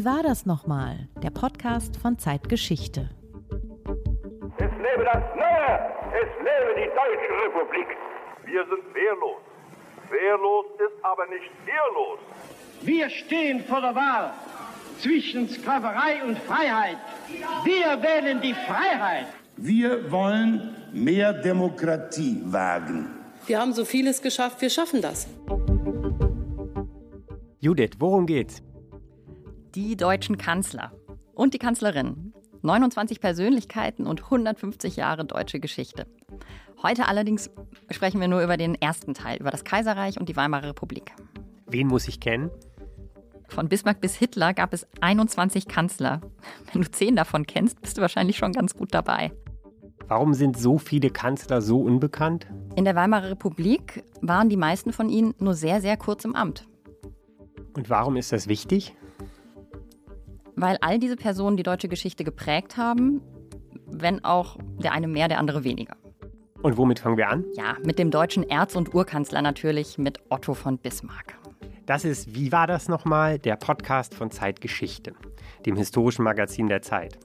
Wie war das nochmal? Der Podcast von Zeitgeschichte. Es lebe das Neue! Es lebe die Deutsche Republik! Wir sind wehrlos. Wehrlos ist aber nicht ehrlos. Wir stehen vor der Wahl zwischen Sklaverei und Freiheit. Wir wählen die Freiheit. Wir wollen mehr Demokratie wagen. Wir haben so vieles geschafft, wir schaffen das. Judith, worum geht's? Die deutschen Kanzler und die Kanzlerin. 29 Persönlichkeiten und 150 Jahre deutsche Geschichte. Heute allerdings sprechen wir nur über den ersten Teil, über das Kaiserreich und die Weimarer Republik. Wen muss ich kennen? Von Bismarck bis Hitler gab es 21 Kanzler. Wenn du zehn davon kennst, bist du wahrscheinlich schon ganz gut dabei. Warum sind so viele Kanzler so unbekannt? In der Weimarer Republik waren die meisten von ihnen nur sehr, sehr kurz im Amt. Und warum ist das wichtig? Weil all diese Personen die deutsche Geschichte geprägt haben, wenn auch der eine mehr, der andere weniger. Und womit fangen wir an? Ja, mit dem deutschen Erz- und Urkanzler natürlich, mit Otto von Bismarck. Das ist Wie war das nochmal? Der Podcast von Zeitgeschichte, dem historischen Magazin der Zeit.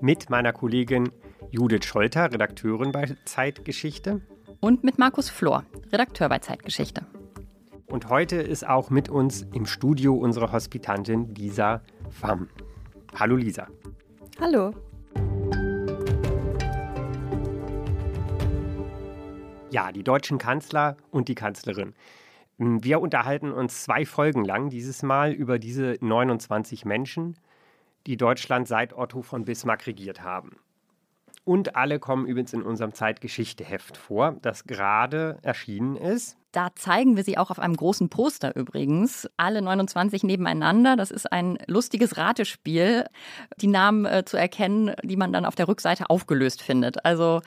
Mit meiner Kollegin Judith Scholter, Redakteurin bei Zeitgeschichte. Und mit Markus Flor, Redakteur bei Zeitgeschichte. Und heute ist auch mit uns im Studio unsere Hospitantin Lisa Pham. Hallo Lisa. Hallo. Ja, die deutschen Kanzler und die Kanzlerin. Wir unterhalten uns zwei Folgen lang dieses Mal über diese 29 Menschen, die Deutschland seit Otto von Bismarck regiert haben. Und alle kommen übrigens in unserem Zeitgeschichteheft vor, das gerade erschienen ist. Da zeigen wir sie auch auf einem großen Poster übrigens. Alle 29 nebeneinander. Das ist ein lustiges Ratespiel, die Namen äh, zu erkennen, die man dann auf der Rückseite aufgelöst findet. Also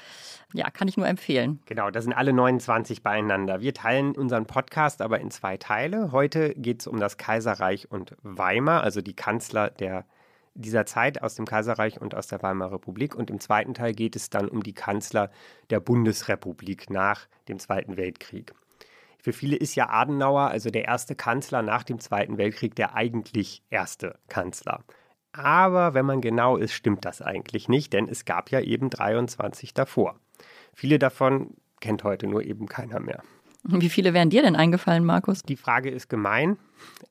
ja, kann ich nur empfehlen. Genau, da sind alle 29 beieinander. Wir teilen unseren Podcast aber in zwei Teile. Heute geht es um das Kaiserreich und Weimar, also die Kanzler der dieser Zeit aus dem Kaiserreich und aus der Weimarer Republik. Und im zweiten Teil geht es dann um die Kanzler der Bundesrepublik nach dem Zweiten Weltkrieg. Für viele ist ja Adenauer, also der erste Kanzler nach dem Zweiten Weltkrieg, der eigentlich erste Kanzler. Aber wenn man genau ist, stimmt das eigentlich nicht, denn es gab ja eben 23 davor. Viele davon kennt heute nur eben keiner mehr. Wie viele wären dir denn eingefallen, Markus? Die Frage ist gemein,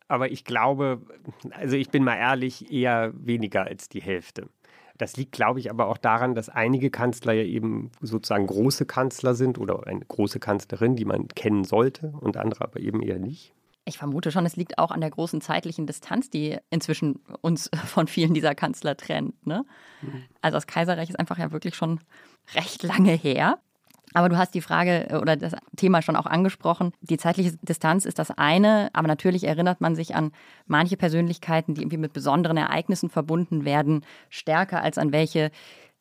aber ich glaube, also ich bin mal ehrlich, eher weniger als die Hälfte. Das liegt, glaube ich, aber auch daran, dass einige Kanzler ja eben sozusagen große Kanzler sind oder eine große Kanzlerin, die man kennen sollte und andere aber eben eher nicht. Ich vermute schon, es liegt auch an der großen zeitlichen Distanz, die inzwischen uns von vielen dieser Kanzler trennt. Ne? Mhm. Also das Kaiserreich ist einfach ja wirklich schon recht lange her. Aber du hast die Frage äh, oder das Thema schon auch angesprochen. Die zeitliche Distanz ist das eine, aber natürlich erinnert man sich an manche Persönlichkeiten, die irgendwie mit besonderen Ereignissen verbunden werden, stärker als an welche,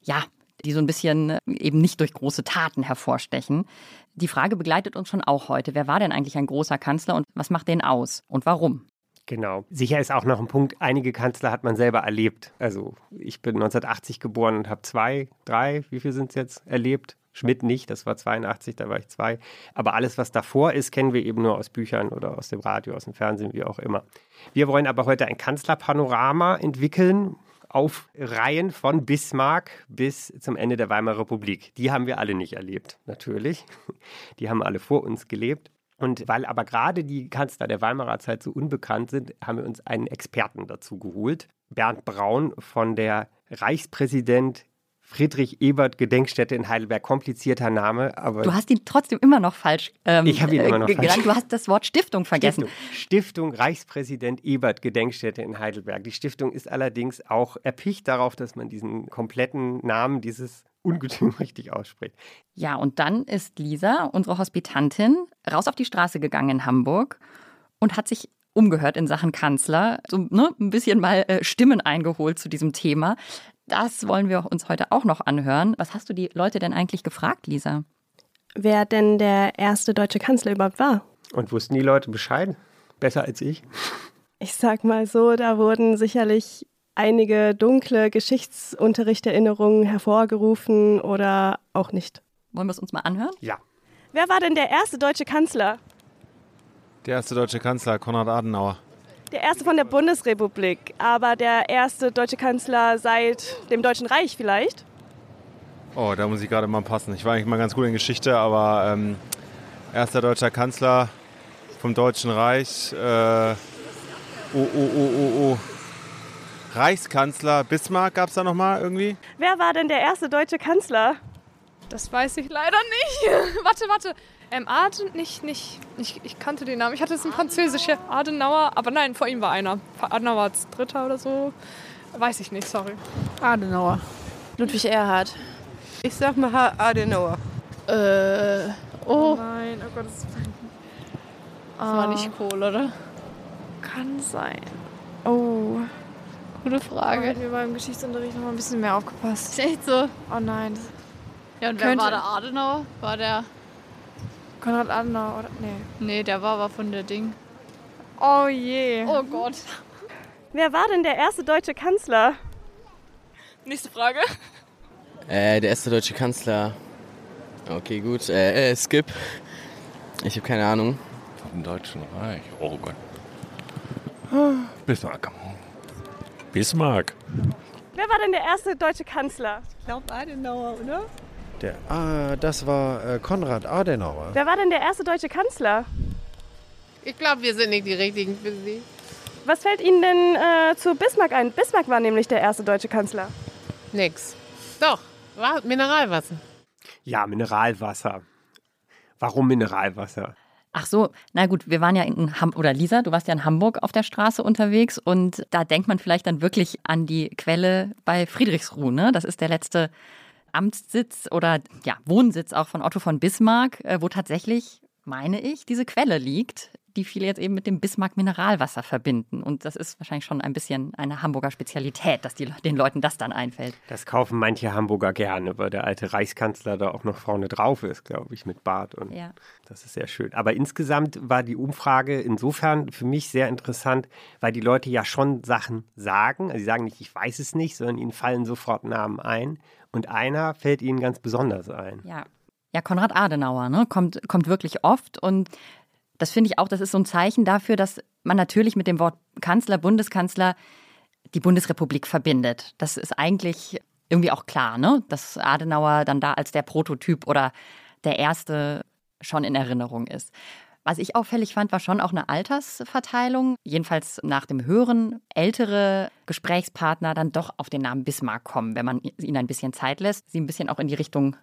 ja, die so ein bisschen äh, eben nicht durch große Taten hervorstechen. Die Frage begleitet uns schon auch heute. Wer war denn eigentlich ein großer Kanzler und was macht den aus und warum? Genau. Sicher ist auch noch ein Punkt, einige Kanzler hat man selber erlebt. Also ich bin 1980 geboren und habe zwei, drei, wie viel sind es jetzt, erlebt. Schmidt nicht, das war 82, da war ich zwei. Aber alles, was davor ist, kennen wir eben nur aus Büchern oder aus dem Radio, aus dem Fernsehen, wie auch immer. Wir wollen aber heute ein Kanzlerpanorama entwickeln, auf Reihen von Bismarck bis zum Ende der Weimarer Republik. Die haben wir alle nicht erlebt, natürlich. Die haben alle vor uns gelebt. Und weil aber gerade die Kanzler der Weimarer Zeit so unbekannt sind, haben wir uns einen Experten dazu geholt. Bernd Braun von der Reichspräsident Friedrich Ebert Gedenkstätte in Heidelberg. Komplizierter Name, aber. Du hast ihn trotzdem immer noch falsch ähm, Ich habe ihn immer noch äh, falsch. Du hast das Wort Stiftung vergessen. Stiftung. Stiftung Reichspräsident Ebert Gedenkstätte in Heidelberg. Die Stiftung ist allerdings auch erpicht darauf, dass man diesen kompletten Namen dieses Ungetüm richtig ausspricht. Ja, und dann ist Lisa, unsere Hospitantin, raus auf die Straße gegangen in Hamburg und hat sich umgehört in Sachen Kanzler, so ne, ein bisschen mal äh, Stimmen eingeholt zu diesem Thema. Das wollen wir uns heute auch noch anhören. Was hast du die Leute denn eigentlich gefragt, Lisa? Wer denn der erste deutsche Kanzler überhaupt war? Und wussten die Leute Bescheid? Besser als ich? Ich sag mal so, da wurden sicherlich einige dunkle Geschichtsunterrichterinnerungen hervorgerufen oder auch nicht. Wollen wir es uns mal anhören? Ja. Wer war denn der erste deutsche Kanzler? Der erste deutsche Kanzler, Konrad Adenauer. Der erste von der Bundesrepublik, aber der erste deutsche Kanzler seit dem Deutschen Reich vielleicht? Oh, da muss ich gerade mal passen. Ich war eigentlich mal ganz gut in Geschichte, aber ähm, erster deutscher Kanzler vom Deutschen Reich. Äh, oh, oh, oh, oh, oh. Reichskanzler Bismarck gab es da nochmal irgendwie? Wer war denn der erste deutsche Kanzler? Das weiß ich leider nicht. warte, warte. Ähm, Aden, nicht, nicht, ich, ich kannte den Namen. Ich hatte es in Französisch, Adenauer, aber nein, vor ihm war einer. Adenauer als Dritter oder so. Weiß ich nicht, sorry. Adenauer. Ludwig Erhard. Ich sag mal Adenauer. Äh, oh. oh nein, oh Gott, das, das war nicht cool, oder? Kann sein. Oh. Gute Frage. Hätten wir beim Geschichtsunterricht noch mal ein bisschen mehr aufgepasst. Ist echt so? Oh nein. Ja, und wer Könnte- war der Adenauer? War der. Konrad Adenauer, oder? Nee. Nee, der war aber von der Ding. Oh je. Oh Gott. Wer war denn der erste deutsche Kanzler? Nächste Frage. Äh, der erste deutsche Kanzler. Okay, gut. Äh, äh Skip. Ich habe keine Ahnung. Vom Deutschen Reich. Oh Gott. Bismarck. Bismarck. Wer war denn der erste deutsche Kanzler? Ich glaube Adenauer, oder? Der, ah, das war äh, Konrad Adenauer. Wer war denn der erste deutsche Kanzler? Ich glaube, wir sind nicht die Richtigen für Sie. Was fällt Ihnen denn äh, zu Bismarck ein? Bismarck war nämlich der erste deutsche Kanzler. Nix. Doch, war Mineralwasser. Ja, Mineralwasser. Warum Mineralwasser? Ach so, na gut, wir waren ja in Hamburg, oder Lisa, du warst ja in Hamburg auf der Straße unterwegs und da denkt man vielleicht dann wirklich an die Quelle bei Friedrichsruh, ne? Das ist der letzte Amtssitz oder ja, Wohnsitz auch von Otto von Bismarck, äh, wo tatsächlich, meine ich, diese Quelle liegt, die viele jetzt eben mit dem Bismarck Mineralwasser verbinden. Und das ist wahrscheinlich schon ein bisschen eine Hamburger Spezialität, dass die, den Leuten das dann einfällt. Das kaufen manche Hamburger gerne, weil der alte Reichskanzler da auch noch vorne drauf ist, glaube ich, mit Bart. Und Ja. das ist sehr schön. Aber insgesamt war die Umfrage insofern für mich sehr interessant, weil die Leute ja schon Sachen sagen. Also sie sagen nicht, ich weiß es nicht, sondern ihnen fallen sofort Namen ein. Und einer fällt ihnen ganz besonders ein. Ja. Ja, Konrad Adenauer ne, kommt, kommt wirklich oft und das finde ich auch, das ist so ein Zeichen dafür, dass man natürlich mit dem Wort Kanzler, Bundeskanzler die Bundesrepublik verbindet. Das ist eigentlich irgendwie auch klar, ne? dass Adenauer dann da als der Prototyp oder der Erste schon in Erinnerung ist. Was ich auffällig fand, war schon auch eine Altersverteilung. Jedenfalls nach dem Hören ältere Gesprächspartner dann doch auf den Namen Bismarck kommen, wenn man ihnen ein bisschen Zeit lässt, sie ein bisschen auch in die Richtung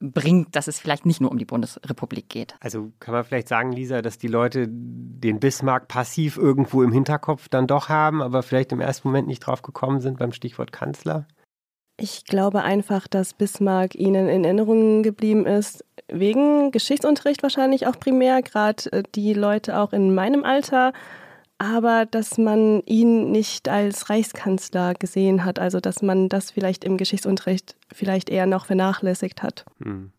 bringt, dass es vielleicht nicht nur um die Bundesrepublik geht. Also kann man vielleicht sagen, Lisa, dass die Leute den Bismarck passiv irgendwo im Hinterkopf dann doch haben, aber vielleicht im ersten Moment nicht drauf gekommen sind beim Stichwort Kanzler? Ich glaube einfach, dass Bismarck Ihnen in Erinnerung geblieben ist, wegen Geschichtsunterricht wahrscheinlich auch primär, gerade äh, die Leute auch in meinem Alter, aber dass man ihn nicht als Reichskanzler gesehen hat, also dass man das vielleicht im Geschichtsunterricht vielleicht eher noch vernachlässigt hat. Hm.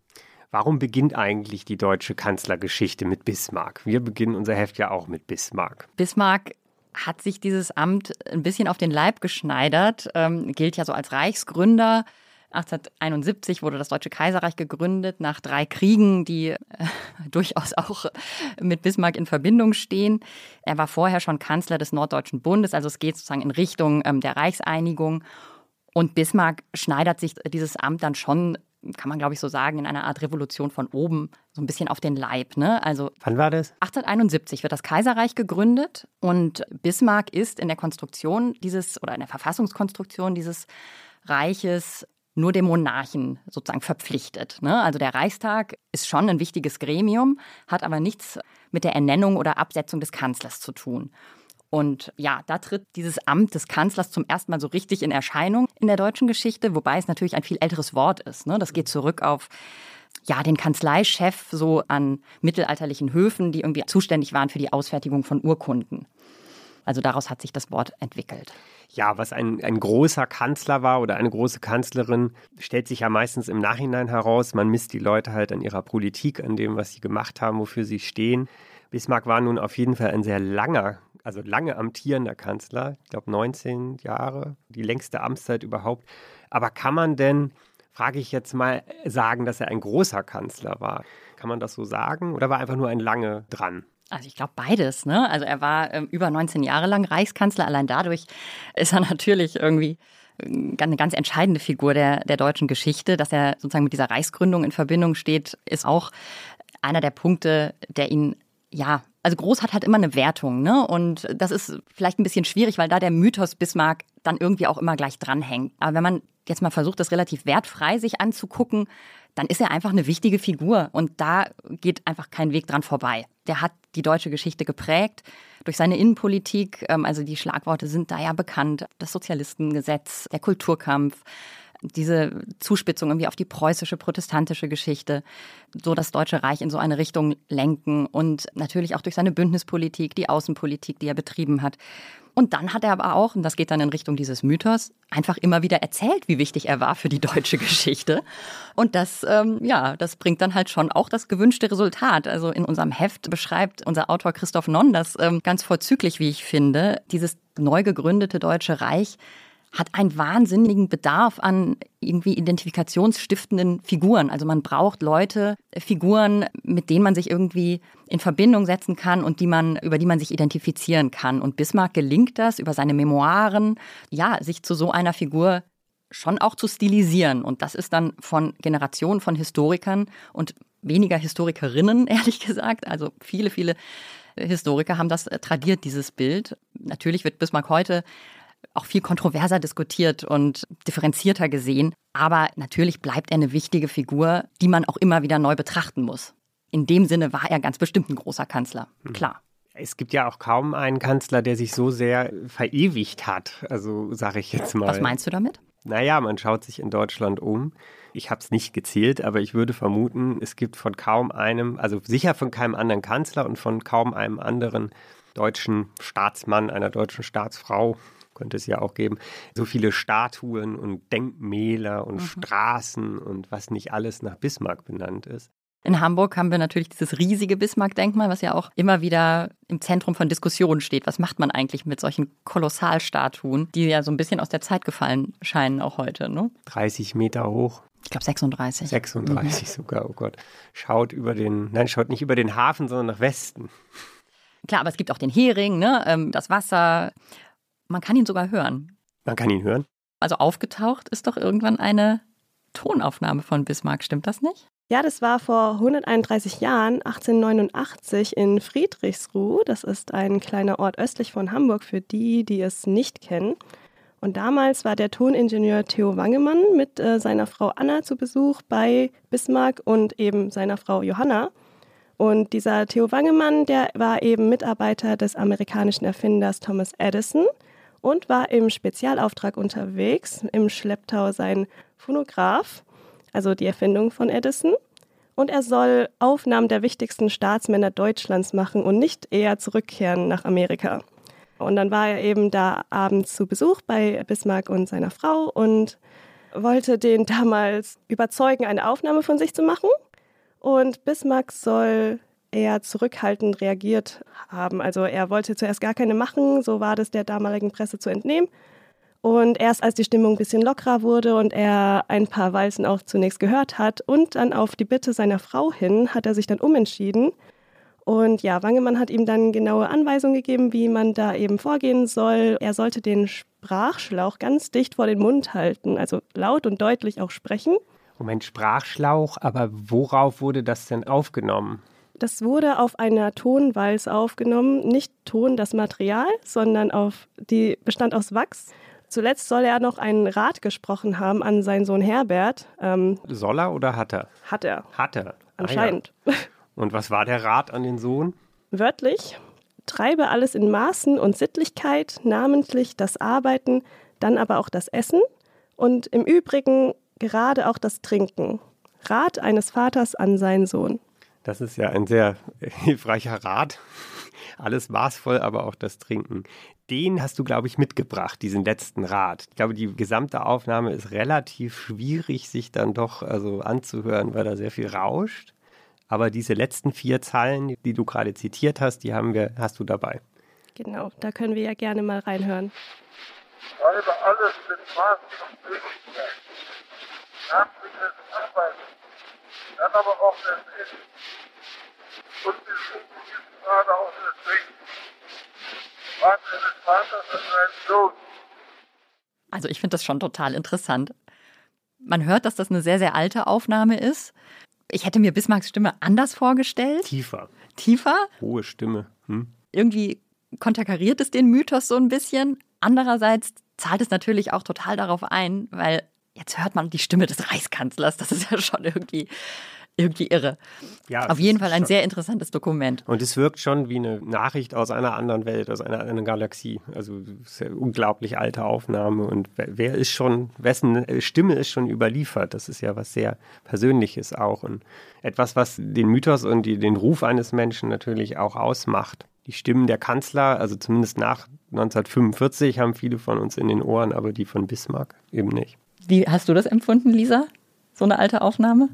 Warum beginnt eigentlich die deutsche Kanzlergeschichte mit Bismarck? Wir beginnen unser Heft ja auch mit Bismarck. Bismarck hat sich dieses Amt ein bisschen auf den Leib geschneidert, ähm, gilt ja so als Reichsgründer. 1871 wurde das Deutsche Kaiserreich gegründet, nach drei Kriegen, die äh, durchaus auch mit Bismarck in Verbindung stehen. Er war vorher schon Kanzler des Norddeutschen Bundes, also es geht sozusagen in Richtung ähm, der Reichseinigung. Und Bismarck schneidert sich dieses Amt dann schon, kann man glaube ich so sagen, in einer Art Revolution von oben so ein bisschen auf den Leib. Ne? Also Wann war das? 1871 wird das Kaiserreich gegründet und Bismarck ist in der Konstruktion dieses oder in der Verfassungskonstruktion dieses Reiches nur dem Monarchen sozusagen verpflichtet. Ne? Also der Reichstag ist schon ein wichtiges Gremium, hat aber nichts mit der Ernennung oder Absetzung des Kanzlers zu tun. Und ja, da tritt dieses Amt des Kanzlers zum ersten Mal so richtig in Erscheinung in der deutschen Geschichte, wobei es natürlich ein viel älteres Wort ist. Ne? Das geht zurück auf ja, den Kanzleichef so an mittelalterlichen Höfen, die irgendwie zuständig waren für die Ausfertigung von Urkunden. Also daraus hat sich das Wort entwickelt. Ja, was ein, ein großer Kanzler war oder eine große Kanzlerin, stellt sich ja meistens im Nachhinein heraus. Man misst die Leute halt an ihrer Politik, an dem, was sie gemacht haben, wofür sie stehen. Bismarck war nun auf jeden Fall ein sehr langer, also lange amtierender Kanzler. Ich glaube 19 Jahre, die längste Amtszeit überhaupt. Aber kann man denn, frage ich jetzt mal, sagen, dass er ein großer Kanzler war? Kann man das so sagen? Oder war einfach nur ein lange dran? Also ich glaube beides. Ne? Also er war ähm, über 19 Jahre lang Reichskanzler. Allein dadurch ist er natürlich irgendwie äh, eine ganz entscheidende Figur der, der deutschen Geschichte. Dass er sozusagen mit dieser Reichsgründung in Verbindung steht, ist auch einer der Punkte, der ihn ja also groß hat halt immer eine Wertung, ne? Und das ist vielleicht ein bisschen schwierig, weil da der Mythos Bismarck dann irgendwie auch immer gleich dranhängt. Aber wenn man jetzt mal versucht, das relativ wertfrei sich anzugucken, dann ist er einfach eine wichtige Figur und da geht einfach kein Weg dran vorbei. Der hat die deutsche Geschichte geprägt durch seine Innenpolitik. Ähm, also die Schlagworte sind da ja bekannt. Das Sozialistengesetz, der Kulturkampf, diese Zuspitzung irgendwie auf die preußische protestantische Geschichte, so das Deutsche Reich in so eine Richtung lenken und natürlich auch durch seine Bündnispolitik, die Außenpolitik, die er betrieben hat. Und dann hat er aber auch, und das geht dann in Richtung dieses Mythos, einfach immer wieder erzählt, wie wichtig er war für die deutsche Geschichte. Und das, ähm, ja, das bringt dann halt schon auch das gewünschte Resultat. Also in unserem Heft beschreibt unser Autor Christoph Nonn das ähm, ganz vorzüglich, wie ich finde. Dieses neu gegründete Deutsche Reich hat einen wahnsinnigen Bedarf an irgendwie identifikationsstiftenden Figuren. Also man braucht Leute, Figuren, mit denen man sich irgendwie in Verbindung setzen kann und die man, über die man sich identifizieren kann. Und Bismarck gelingt das über seine Memoiren, ja, sich zu so einer Figur schon auch zu stilisieren. Und das ist dann von Generationen von Historikern und weniger Historikerinnen, ehrlich gesagt. Also viele, viele Historiker haben das tradiert, dieses Bild. Natürlich wird Bismarck heute auch viel kontroverser diskutiert und differenzierter gesehen. Aber natürlich bleibt er eine wichtige Figur, die man auch immer wieder neu betrachten muss. In dem Sinne war er ganz bestimmt ein großer Kanzler, Hm. klar. Es gibt ja auch kaum einen Kanzler, der sich so sehr verewigt hat. Also sage ich jetzt mal. Was meinst du damit? Naja, man schaut sich in Deutschland um. Ich habe es nicht gezählt, aber ich würde vermuten, es gibt von kaum einem, also sicher von keinem anderen Kanzler und von kaum einem anderen deutschen Staatsmann, einer deutschen Staatsfrau, könnte es ja auch geben, so viele Statuen und Denkmäler und Straßen und was nicht alles nach Bismarck benannt ist. In Hamburg haben wir natürlich dieses riesige Bismarck-Denkmal, was ja auch immer wieder im Zentrum von Diskussionen steht. Was macht man eigentlich mit solchen Kolossalstatuen, die ja so ein bisschen aus der Zeit gefallen scheinen, auch heute? Ne? 30 Meter hoch. Ich glaube 36. 36 sogar, oh Gott. Schaut über den, nein, schaut nicht über den Hafen, sondern nach Westen. Klar, aber es gibt auch den Hering, ne? ähm, das Wasser. Man kann ihn sogar hören. Man kann ihn hören. Also aufgetaucht ist doch irgendwann eine Tonaufnahme von Bismarck, stimmt das nicht? Ja, das war vor 131 Jahren, 1889 in Friedrichsruh. Das ist ein kleiner Ort östlich von Hamburg für die, die es nicht kennen. Und damals war der Toningenieur Theo Wangemann mit äh, seiner Frau Anna zu Besuch bei Bismarck und eben seiner Frau Johanna. Und dieser Theo Wangemann, der war eben Mitarbeiter des amerikanischen Erfinders Thomas Edison und war im Spezialauftrag unterwegs, im Schlepptau sein Phonograph, also die Erfindung von Edison. Und er soll Aufnahmen der wichtigsten Staatsmänner Deutschlands machen und nicht eher zurückkehren nach Amerika. Und dann war er eben da abends zu Besuch bei Bismarck und seiner Frau und wollte den damals überzeugen, eine Aufnahme von sich zu machen. Und Bismarck soll eher zurückhaltend reagiert haben. Also er wollte zuerst gar keine machen, so war das der damaligen Presse zu entnehmen. Und erst als die Stimmung ein bisschen lockerer wurde und er ein paar Walzen auch zunächst gehört hat und dann auf die Bitte seiner Frau hin, hat er sich dann umentschieden. Und ja, Wangemann hat ihm dann genaue Anweisungen gegeben, wie man da eben vorgehen soll. Er sollte den Sprachschlauch ganz dicht vor den Mund halten, also laut und deutlich auch sprechen. Moment, Sprachschlauch, aber worauf wurde das denn aufgenommen? Das wurde auf einer Tonwalz aufgenommen, nicht Ton das Material, sondern auf die bestand aus Wachs. Zuletzt soll er noch einen Rat gesprochen haben an seinen Sohn Herbert. Ähm, Soll er oder hat er? hat er, Hat er. anscheinend. Ah, ja. Und was war der Rat an den Sohn? Wörtlich, treibe alles in Maßen und Sittlichkeit, namentlich das Arbeiten, dann aber auch das Essen und im Übrigen gerade auch das Trinken. Rat eines Vaters an seinen Sohn. Das ist ja ein sehr hilfreicher Rat. Alles maßvoll, aber auch das Trinken. Den hast du, glaube ich, mitgebracht, diesen letzten Rat. Ich glaube, die gesamte Aufnahme ist relativ schwierig, sich dann doch also anzuhören, weil da sehr viel rauscht. Aber diese letzten vier Zeilen, die du gerade zitiert hast, die haben wir, hast du dabei. Genau, da können wir ja gerne mal reinhören. Treibe alles mit Maß und Möglichkeit. Namentlich das Arbeiten, dann aber auch das Essen. Und wir suchen jetzt gerade auch deswegen, was eines Vaters an seinen Sohn. Also ich finde das schon total interessant. Man hört, dass das eine sehr, sehr alte Aufnahme ist. Ich hätte mir Bismarcks Stimme anders vorgestellt. Tiefer. Tiefer? Hohe Stimme. Hm? Irgendwie konterkariert es den Mythos so ein bisschen. Andererseits zahlt es natürlich auch total darauf ein, weil jetzt hört man die Stimme des Reichskanzlers. Das ist ja schon irgendwie, irgendwie irre. Ja, Auf jeden Fall ein sehr interessantes Dokument. Und es wirkt schon wie eine Nachricht aus einer anderen Welt, aus einer anderen Galaxie. Also eine unglaublich alte Aufnahme. Und wer, wer ist schon, wessen Stimme ist schon überliefert? Das ist ja was sehr Persönliches auch. Und etwas, was den Mythos und die, den Ruf eines Menschen natürlich auch ausmacht. Die Stimmen der Kanzler, also zumindest nach 1945, haben viele von uns in den Ohren, aber die von Bismarck eben nicht. Wie hast du das empfunden, Lisa? So eine alte Aufnahme?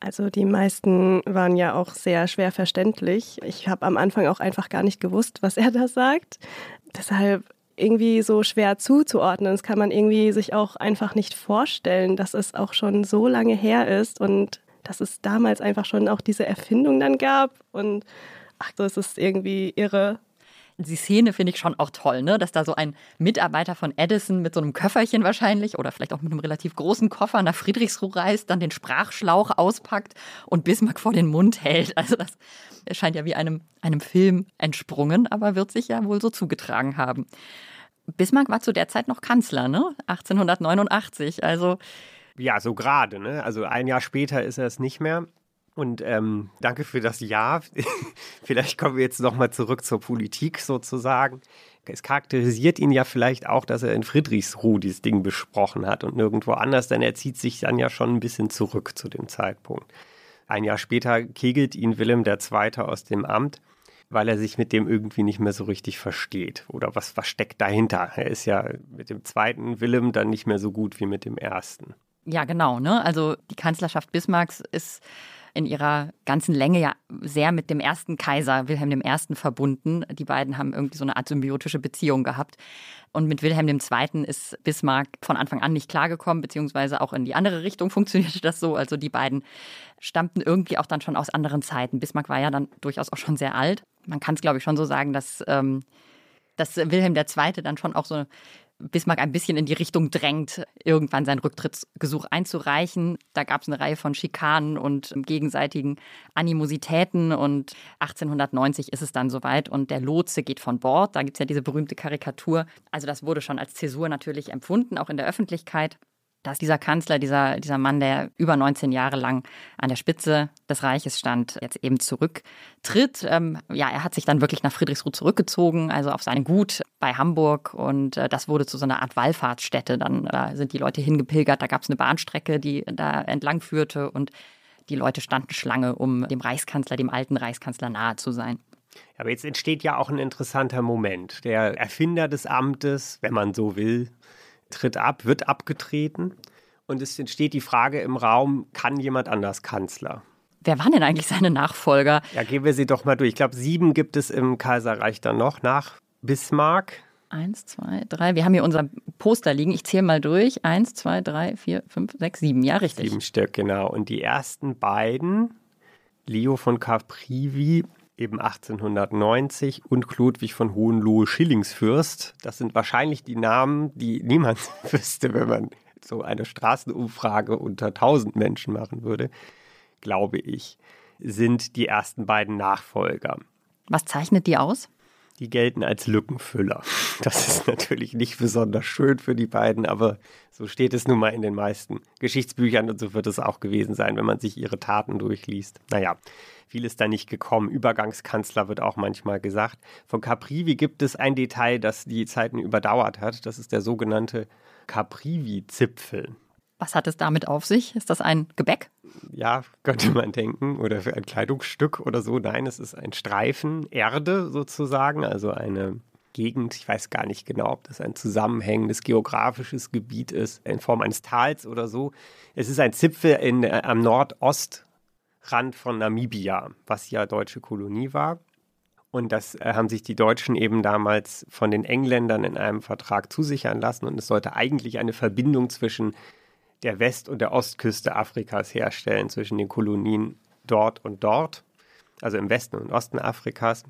Also die meisten waren ja auch sehr schwer verständlich. Ich habe am Anfang auch einfach gar nicht gewusst, was er da sagt. Deshalb irgendwie so schwer zuzuordnen. Das kann man irgendwie sich auch einfach nicht vorstellen, dass es auch schon so lange her ist und dass es damals einfach schon auch diese Erfindung dann gab. Und ach, so ist irgendwie irre. Die Szene finde ich schon auch toll, ne? dass da so ein Mitarbeiter von Edison mit so einem Köfferchen wahrscheinlich oder vielleicht auch mit einem relativ großen Koffer nach Friedrichsruh reist, dann den Sprachschlauch auspackt und Bismarck vor den Mund hält. Also das scheint ja wie einem, einem Film entsprungen, aber wird sich ja wohl so zugetragen haben. Bismarck war zu der Zeit noch Kanzler, ne? 1889. Also ja, so gerade. Ne? Also ein Jahr später ist er es nicht mehr. Und ähm, danke für das Ja. vielleicht kommen wir jetzt nochmal zurück zur Politik sozusagen. Es charakterisiert ihn ja vielleicht auch, dass er in Friedrichsruh dieses Ding besprochen hat und nirgendwo anders, denn er zieht sich dann ja schon ein bisschen zurück zu dem Zeitpunkt. Ein Jahr später kegelt ihn Wilhelm II. aus dem Amt, weil er sich mit dem irgendwie nicht mehr so richtig versteht. Oder was, was steckt dahinter? Er ist ja mit dem zweiten Wilhelm dann nicht mehr so gut wie mit dem ersten. Ja, genau. Ne? Also die Kanzlerschaft Bismarcks ist in ihrer ganzen Länge ja sehr mit dem ersten Kaiser Wilhelm I. verbunden. Die beiden haben irgendwie so eine Art symbiotische Beziehung gehabt. Und mit Wilhelm II. ist Bismarck von Anfang an nicht klargekommen, beziehungsweise auch in die andere Richtung funktionierte das so. Also die beiden stammten irgendwie auch dann schon aus anderen Zeiten. Bismarck war ja dann durchaus auch schon sehr alt. Man kann es, glaube ich, schon so sagen, dass, ähm, dass Wilhelm II. dann schon auch so Bismarck ein bisschen in die Richtung drängt, irgendwann sein Rücktrittsgesuch einzureichen. Da gab es eine Reihe von Schikanen und gegenseitigen Animositäten und 1890 ist es dann soweit und der Lotse geht von Bord. Da gibt es ja diese berühmte Karikatur. Also das wurde schon als Zäsur natürlich empfunden, auch in der Öffentlichkeit dass dieser Kanzler, dieser, dieser Mann, der über 19 Jahre lang an der Spitze des Reiches stand, jetzt eben zurücktritt. Ähm, ja, er hat sich dann wirklich nach Friedrichsruh zurückgezogen, also auf sein Gut bei Hamburg und äh, das wurde zu so einer Art Wallfahrtsstätte. Dann äh, sind die Leute hingepilgert, da gab es eine Bahnstrecke, die da entlang führte und die Leute standen Schlange, um dem Reichskanzler, dem alten Reichskanzler nahe zu sein. Aber jetzt entsteht ja auch ein interessanter Moment. Der Erfinder des Amtes, wenn man so will, tritt ab, wird abgetreten. Und es entsteht die Frage im Raum, kann jemand anders Kanzler? Wer waren denn eigentlich seine Nachfolger? Ja, gehen wir sie doch mal durch. Ich glaube, sieben gibt es im Kaiserreich dann noch nach Bismarck. Eins, zwei, drei. Wir haben hier unser Poster liegen. Ich zähle mal durch. Eins, zwei, drei, vier, fünf, sechs, sieben. Ja, richtig. Sieben Stück, genau. Und die ersten beiden, Leo von Caprivi, eben 1890 und Ludwig von Hohenlohe Schillingsfürst. Das sind wahrscheinlich die Namen, die niemand wüsste, wenn man so eine Straßenumfrage unter 1000 Menschen machen würde, glaube ich, sind die ersten beiden Nachfolger. Was zeichnet die aus? Die gelten als Lückenfüller. Das ist natürlich nicht besonders schön für die beiden, aber so steht es nun mal in den meisten Geschichtsbüchern und so wird es auch gewesen sein, wenn man sich ihre Taten durchliest. Naja, viel ist da nicht gekommen. Übergangskanzler wird auch manchmal gesagt. Von Caprivi gibt es ein Detail, das die Zeiten überdauert hat. Das ist der sogenannte Caprivi-Zipfel. Was hat es damit auf sich? Ist das ein Gebäck? Ja, könnte man denken. Oder für ein Kleidungsstück oder so. Nein, es ist ein Streifen Erde sozusagen, also eine Gegend, ich weiß gar nicht genau, ob das ein zusammenhängendes geografisches Gebiet ist, in Form eines Tals oder so. Es ist ein Zipfel in, äh, am Nordost Rand von Namibia, was ja deutsche Kolonie war. Und das äh, haben sich die Deutschen eben damals von den Engländern in einem Vertrag zusichern lassen. Und es sollte eigentlich eine Verbindung zwischen der West- und der Ostküste Afrikas herstellen, zwischen den Kolonien dort und dort. also im Westen und Osten Afrikas.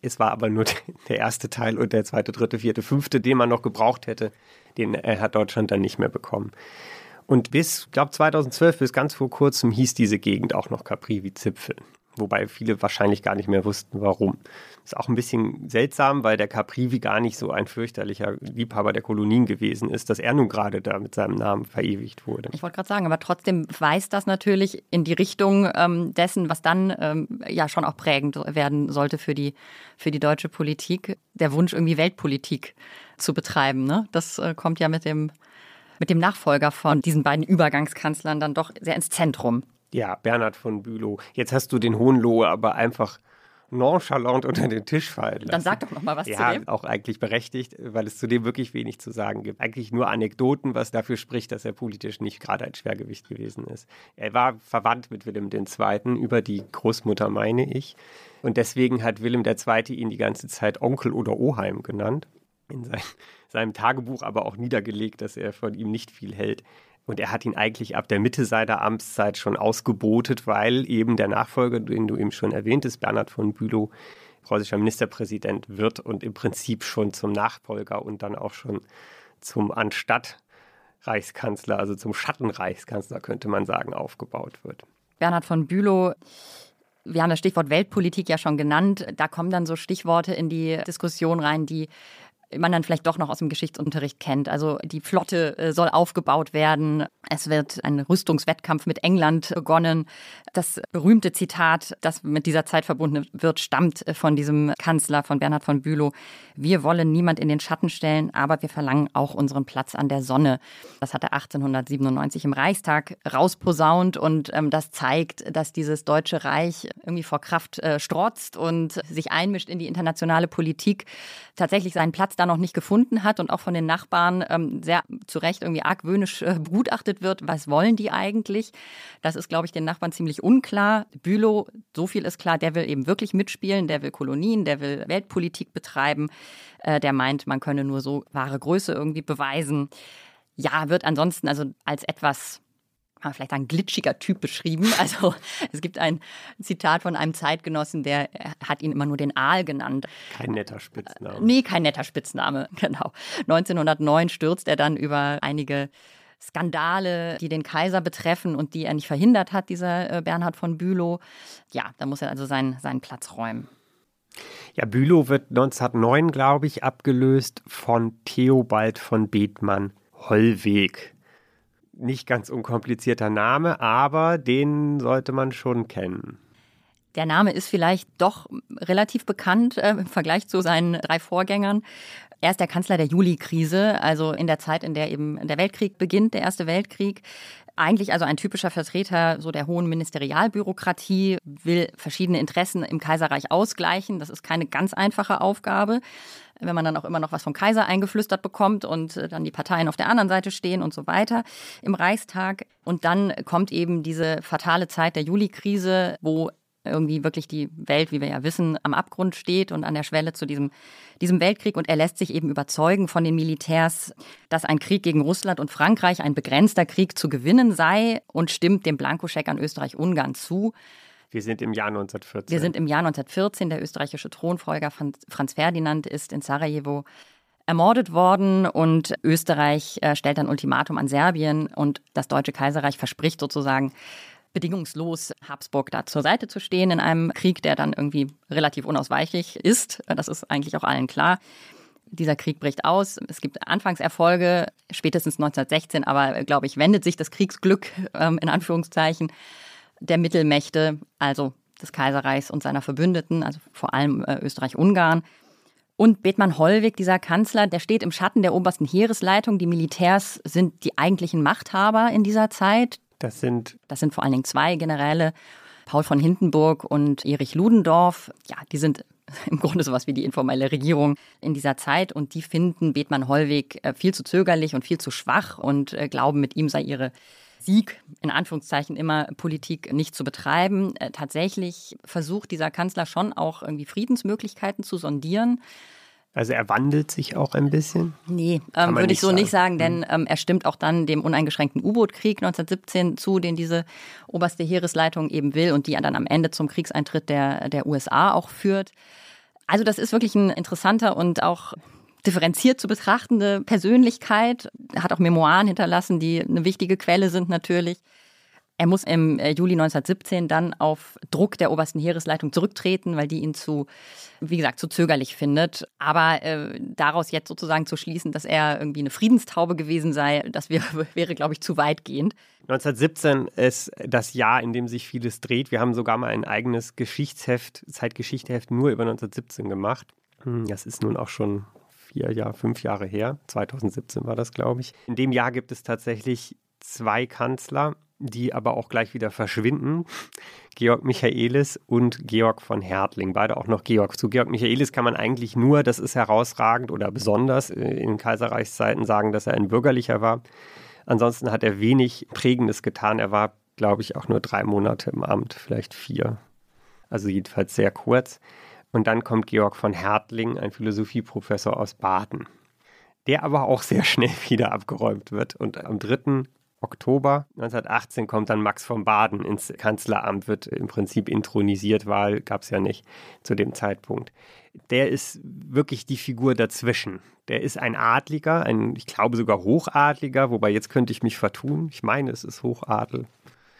Es war aber nur der erste Teil und der zweite, dritte, vierte, fünfte, den man noch gebraucht hätte. Den äh, hat Deutschland dann nicht mehr bekommen. Und bis, glaube 2012, bis ganz vor kurzem hieß diese Gegend auch noch Capri-Zipfel. Wobei viele wahrscheinlich gar nicht mehr wussten, warum. Ist auch ein bisschen seltsam, weil der Caprivi gar nicht so ein fürchterlicher Liebhaber der Kolonien gewesen ist, dass er nun gerade da mit seinem Namen verewigt wurde. Ich wollte gerade sagen, aber trotzdem weist das natürlich in die Richtung ähm, dessen, was dann ähm, ja schon auch prägend werden sollte für die, für die deutsche Politik. Der Wunsch, irgendwie Weltpolitik zu betreiben. Ne? Das äh, kommt ja mit dem, mit dem Nachfolger von diesen beiden Übergangskanzlern dann doch sehr ins Zentrum. Ja, Bernhard von Bülow. Jetzt hast du den Hohenlohe aber einfach nonchalant unter den Tisch fallen lassen. Dann sag doch noch mal was ja, zu dem. auch eigentlich berechtigt, weil es zu dem wirklich wenig zu sagen gibt. Eigentlich nur Anekdoten, was dafür spricht, dass er politisch nicht gerade ein Schwergewicht gewesen ist. Er war verwandt mit Wilhelm II. über die Großmutter, meine ich. Und deswegen hat Wilhelm II. ihn die ganze Zeit Onkel oder Oheim genannt. In sein, seinem Tagebuch aber auch niedergelegt, dass er von ihm nicht viel hält. Und er hat ihn eigentlich ab der Mitte seiner Amtszeit schon ausgebotet, weil eben der Nachfolger, den du eben schon erwähntest, Bernhard von Bülow, preußischer Ministerpräsident wird und im Prinzip schon zum Nachfolger und dann auch schon zum Anstatt Reichskanzler, also zum Schattenreichskanzler, könnte man sagen, aufgebaut wird. Bernhard von Bülow wir haben das Stichwort Weltpolitik ja schon genannt. Da kommen dann so Stichworte in die Diskussion rein, die man dann vielleicht doch noch aus dem Geschichtsunterricht kennt. Also die Flotte äh, soll aufgebaut werden. Es wird ein Rüstungswettkampf mit England begonnen. Das berühmte Zitat, das mit dieser Zeit verbunden wird, stammt äh, von diesem Kanzler, von Bernhard von Bülow. Wir wollen niemand in den Schatten stellen, aber wir verlangen auch unseren Platz an der Sonne. Das hat er 1897 im Reichstag rausposaunt und ähm, das zeigt, dass dieses Deutsche Reich irgendwie vor Kraft äh, strotzt und sich einmischt in die internationale Politik, tatsächlich seinen Platz da noch nicht gefunden hat und auch von den Nachbarn ähm, sehr zu Recht irgendwie argwöhnisch äh, begutachtet wird. Was wollen die eigentlich? Das ist, glaube ich, den Nachbarn ziemlich unklar. Bülow, so viel ist klar, der will eben wirklich mitspielen, der will Kolonien, der will Weltpolitik betreiben, äh, der meint, man könne nur so wahre Größe irgendwie beweisen. Ja, wird ansonsten also als etwas kann man vielleicht sagen, glitschiger Typ beschrieben. Also es gibt ein Zitat von einem Zeitgenossen, der hat ihn immer nur den Aal genannt. Kein netter Spitzname. Nee, kein netter Spitzname, genau. 1909 stürzt er dann über einige Skandale, die den Kaiser betreffen und die er nicht verhindert hat, dieser äh, Bernhard von Bülow. Ja, da muss er also seinen, seinen Platz räumen. Ja, Bülow wird 1909, glaube ich, abgelöst von Theobald von Bethmann Hollweg nicht ganz unkomplizierter Name, aber den sollte man schon kennen. Der Name ist vielleicht doch relativ bekannt äh, im Vergleich zu seinen drei Vorgängern. Er ist der Kanzler der Juli-Krise, also in der Zeit, in der eben der Weltkrieg beginnt, der Erste Weltkrieg. Eigentlich also ein typischer Vertreter so der hohen Ministerialbürokratie, will verschiedene Interessen im Kaiserreich ausgleichen. Das ist keine ganz einfache Aufgabe wenn man dann auch immer noch was vom Kaiser eingeflüstert bekommt und äh, dann die Parteien auf der anderen Seite stehen und so weiter im Reichstag. Und dann kommt eben diese fatale Zeit der Juli-Krise, wo irgendwie wirklich die Welt, wie wir ja wissen, am Abgrund steht und an der Schwelle zu diesem, diesem Weltkrieg. Und er lässt sich eben überzeugen von den Militärs, dass ein Krieg gegen Russland und Frankreich ein begrenzter Krieg zu gewinnen sei und stimmt dem Blankoscheck an Österreich-Ungarn zu. Wir sind im Jahr 1914. Wir sind im Jahr 1914. Der österreichische Thronfolger Franz Ferdinand ist in Sarajevo ermordet worden und Österreich äh, stellt ein Ultimatum an Serbien und das Deutsche Kaiserreich verspricht sozusagen bedingungslos Habsburg da zur Seite zu stehen in einem Krieg, der dann irgendwie relativ unausweichlich ist. Das ist eigentlich auch allen klar. Dieser Krieg bricht aus. Es gibt Anfangserfolge, spätestens 1916, aber glaube ich, wendet sich das Kriegsglück ähm, in Anführungszeichen der Mittelmächte, also des Kaiserreichs und seiner Verbündeten, also vor allem äh, Österreich-Ungarn. Und Bethmann Hollweg, dieser Kanzler, der steht im Schatten der obersten Heeresleitung. Die Militärs sind die eigentlichen Machthaber in dieser Zeit. Das sind? Das sind vor allen Dingen zwei Generäle, Paul von Hindenburg und Erich Ludendorff. Ja, die sind im Grunde sowas wie die informelle Regierung in dieser Zeit und die finden Bethmann Hollweg äh, viel zu zögerlich und viel zu schwach und äh, glauben, mit ihm sei ihre Sieg, in Anführungszeichen, immer Politik nicht zu betreiben. Äh, tatsächlich versucht dieser Kanzler schon auch irgendwie Friedensmöglichkeiten zu sondieren. Also er wandelt sich auch ein bisschen? Nee, ähm, würde ich so sagen. nicht sagen, denn ähm, er stimmt auch dann dem uneingeschränkten U-Boot-Krieg 1917 zu, den diese oberste Heeresleitung eben will und die dann am Ende zum Kriegseintritt der, der USA auch führt. Also das ist wirklich ein interessanter und auch differenziert zu betrachtende Persönlichkeit. Er hat auch Memoiren hinterlassen, die eine wichtige Quelle sind natürlich. Er muss im äh, Juli 1917 dann auf Druck der obersten Heeresleitung zurücktreten, weil die ihn zu, wie gesagt, zu zögerlich findet. Aber äh, daraus jetzt sozusagen zu schließen, dass er irgendwie eine Friedenstaube gewesen sei, das wäre, wäre glaube ich, zu weitgehend. 1917 ist das Jahr, in dem sich vieles dreht. Wir haben sogar mal ein eigenes Geschichtsheft, Zeitgeschichteheft nur über 1917 gemacht. Hm, Das ist nun auch schon vier Jahre, fünf Jahre her. 2017 war das, glaube ich. In dem Jahr gibt es tatsächlich zwei Kanzler, die aber auch gleich wieder verschwinden. Georg Michaelis und Georg von Hertling, beide auch noch Georg. Zu Georg Michaelis kann man eigentlich nur, das ist herausragend oder besonders äh, in Kaiserreichszeiten sagen, dass er ein bürgerlicher war. Ansonsten hat er wenig Prägendes getan. Er war, glaube ich, auch nur drei Monate im Amt, vielleicht vier. Also jedenfalls sehr kurz. Und dann kommt Georg von Hertling, ein Philosophieprofessor aus Baden, der aber auch sehr schnell wieder abgeräumt wird. Und am 3. Oktober 1918 kommt dann Max von Baden ins Kanzleramt, wird im Prinzip intronisiert, Wahl gab es ja nicht zu dem Zeitpunkt. Der ist wirklich die Figur dazwischen. Der ist ein Adliger, ein, ich glaube sogar Hochadliger, wobei jetzt könnte ich mich vertun. Ich meine, es ist Hochadel.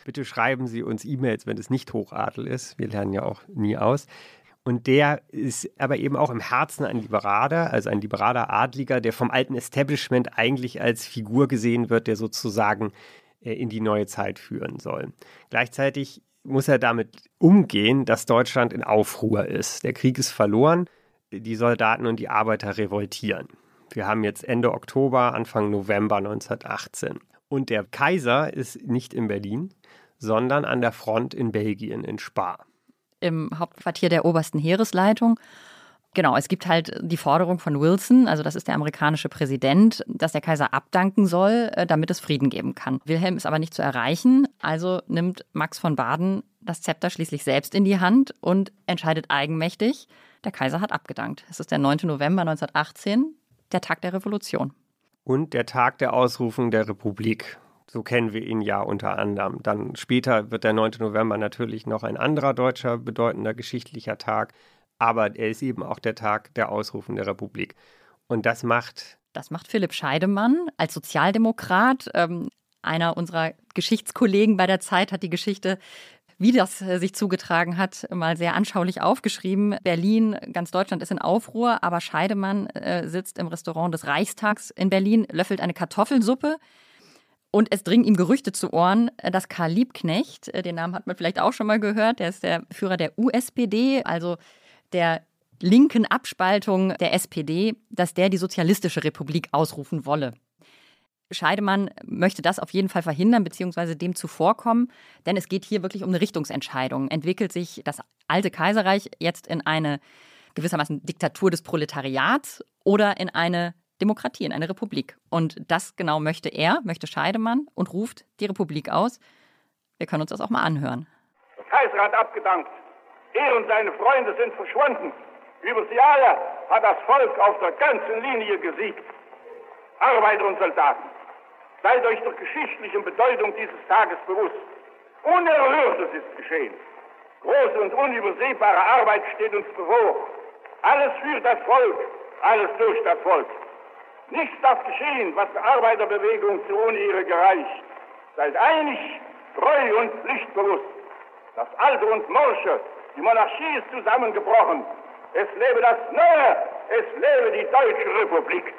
Bitte schreiben Sie uns E-Mails, wenn es nicht Hochadel ist. Wir lernen ja auch nie aus. Und der ist aber eben auch im Herzen ein Liberaler, also ein liberaler Adliger, der vom alten Establishment eigentlich als Figur gesehen wird, der sozusagen äh, in die neue Zeit führen soll. Gleichzeitig muss er damit umgehen, dass Deutschland in Aufruhr ist. Der Krieg ist verloren, die Soldaten und die Arbeiter revoltieren. Wir haben jetzt Ende Oktober, Anfang November 1918. Und der Kaiser ist nicht in Berlin, sondern an der Front in Belgien, in Spa im Hauptquartier der obersten Heeresleitung. Genau, es gibt halt die Forderung von Wilson, also das ist der amerikanische Präsident, dass der Kaiser abdanken soll, äh, damit es Frieden geben kann. Wilhelm ist aber nicht zu erreichen, also nimmt Max von Baden das Zepter schließlich selbst in die Hand und entscheidet eigenmächtig, der Kaiser hat abgedankt. Es ist der 9. November 1918, der Tag der Revolution. Und der Tag der Ausrufung der Republik. So kennen wir ihn ja unter anderem. Dann später wird der 9. November natürlich noch ein anderer deutscher bedeutender geschichtlicher Tag, aber er ist eben auch der Tag der Ausrufung der Republik. Und das macht. Das macht Philipp Scheidemann als Sozialdemokrat. Ähm, einer unserer Geschichtskollegen bei der Zeit hat die Geschichte wie das äh, sich zugetragen hat, mal sehr anschaulich aufgeschrieben. Berlin, ganz Deutschland ist in Aufruhr, aber Scheidemann äh, sitzt im Restaurant des Reichstags in Berlin, löffelt eine Kartoffelsuppe. Und es dringen ihm Gerüchte zu Ohren, äh, dass Karl Liebknecht, äh, den Namen hat man vielleicht auch schon mal gehört, der ist der Führer der USPD, also der linken Abspaltung der SPD, dass der die Sozialistische Republik ausrufen wolle. Scheidemann möchte das auf jeden Fall verhindern bzw. dem zuvorkommen, denn es geht hier wirklich um eine Richtungsentscheidung. Entwickelt sich das alte Kaiserreich jetzt in eine gewissermaßen Diktatur des Proletariats oder in eine Demokratie, in eine Republik? Und das genau möchte er, möchte Scheidemann und ruft die Republik aus. Wir können uns das auch mal anhören. Der Kaiser hat abgedankt. Er und seine Freunde sind verschwunden. Über sie alle hat das Volk auf der ganzen Linie gesiegt. Arbeiter und Soldaten, seid euch der geschichtlichen Bedeutung dieses Tages bewusst. Unerhörtes ist geschehen. Große und unübersehbare Arbeit steht uns bevor. Alles für das Volk, alles durch das Volk. Nichts darf geschehen, was der Arbeiterbewegung zu Unehre gereicht. Seid einig, treu und pflichtbewusst. Das Alte und Morsche, die Monarchie ist zusammengebrochen. Es lebe das Neue, es lebe die Deutsche Republik.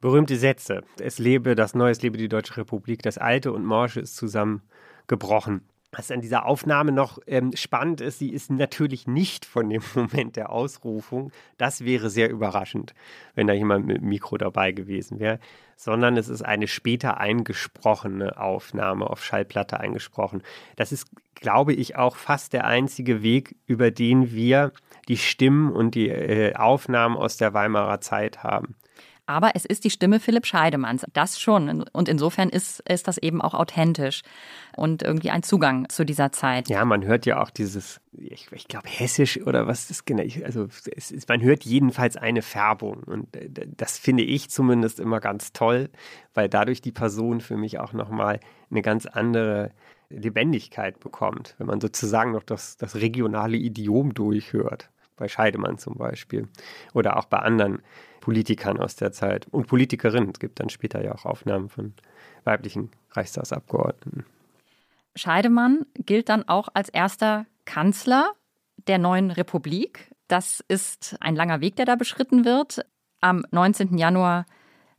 Berühmte Sätze. Es lebe das Neue, es lebe die Deutsche Republik. Das Alte und Morsche ist zusammengebrochen. Was an dieser Aufnahme noch ähm, spannend ist, sie ist natürlich nicht von dem Moment der Ausrufung. Das wäre sehr überraschend, wenn da jemand mit Mikro dabei gewesen wäre. Sondern es ist eine später eingesprochene Aufnahme, auf Schallplatte eingesprochen. Das ist, glaube ich, auch fast der einzige Weg, über den wir die Stimmen und die äh, Aufnahmen aus der Weimarer Zeit haben. Aber es ist die Stimme Philipp Scheidemanns, das schon. Und insofern ist, ist das eben auch authentisch und irgendwie ein Zugang zu dieser Zeit. Ja, man hört ja auch dieses, ich, ich glaube, hessisch oder was ist genau. Also es ist, man hört jedenfalls eine Färbung. Und äh, das finde ich zumindest immer ganz toll, weil dadurch die Person für mich auch nochmal eine ganz andere Lebendigkeit bekommt, wenn man sozusagen noch das, das regionale Idiom durchhört. Bei Scheidemann zum Beispiel. Oder auch bei anderen Politikern aus der Zeit und Politikerinnen. Es gibt dann später ja auch Aufnahmen von weiblichen Reichstagsabgeordneten. Scheidemann gilt dann auch als erster Kanzler der neuen Republik. Das ist ein langer Weg, der da beschritten wird. Am 19. Januar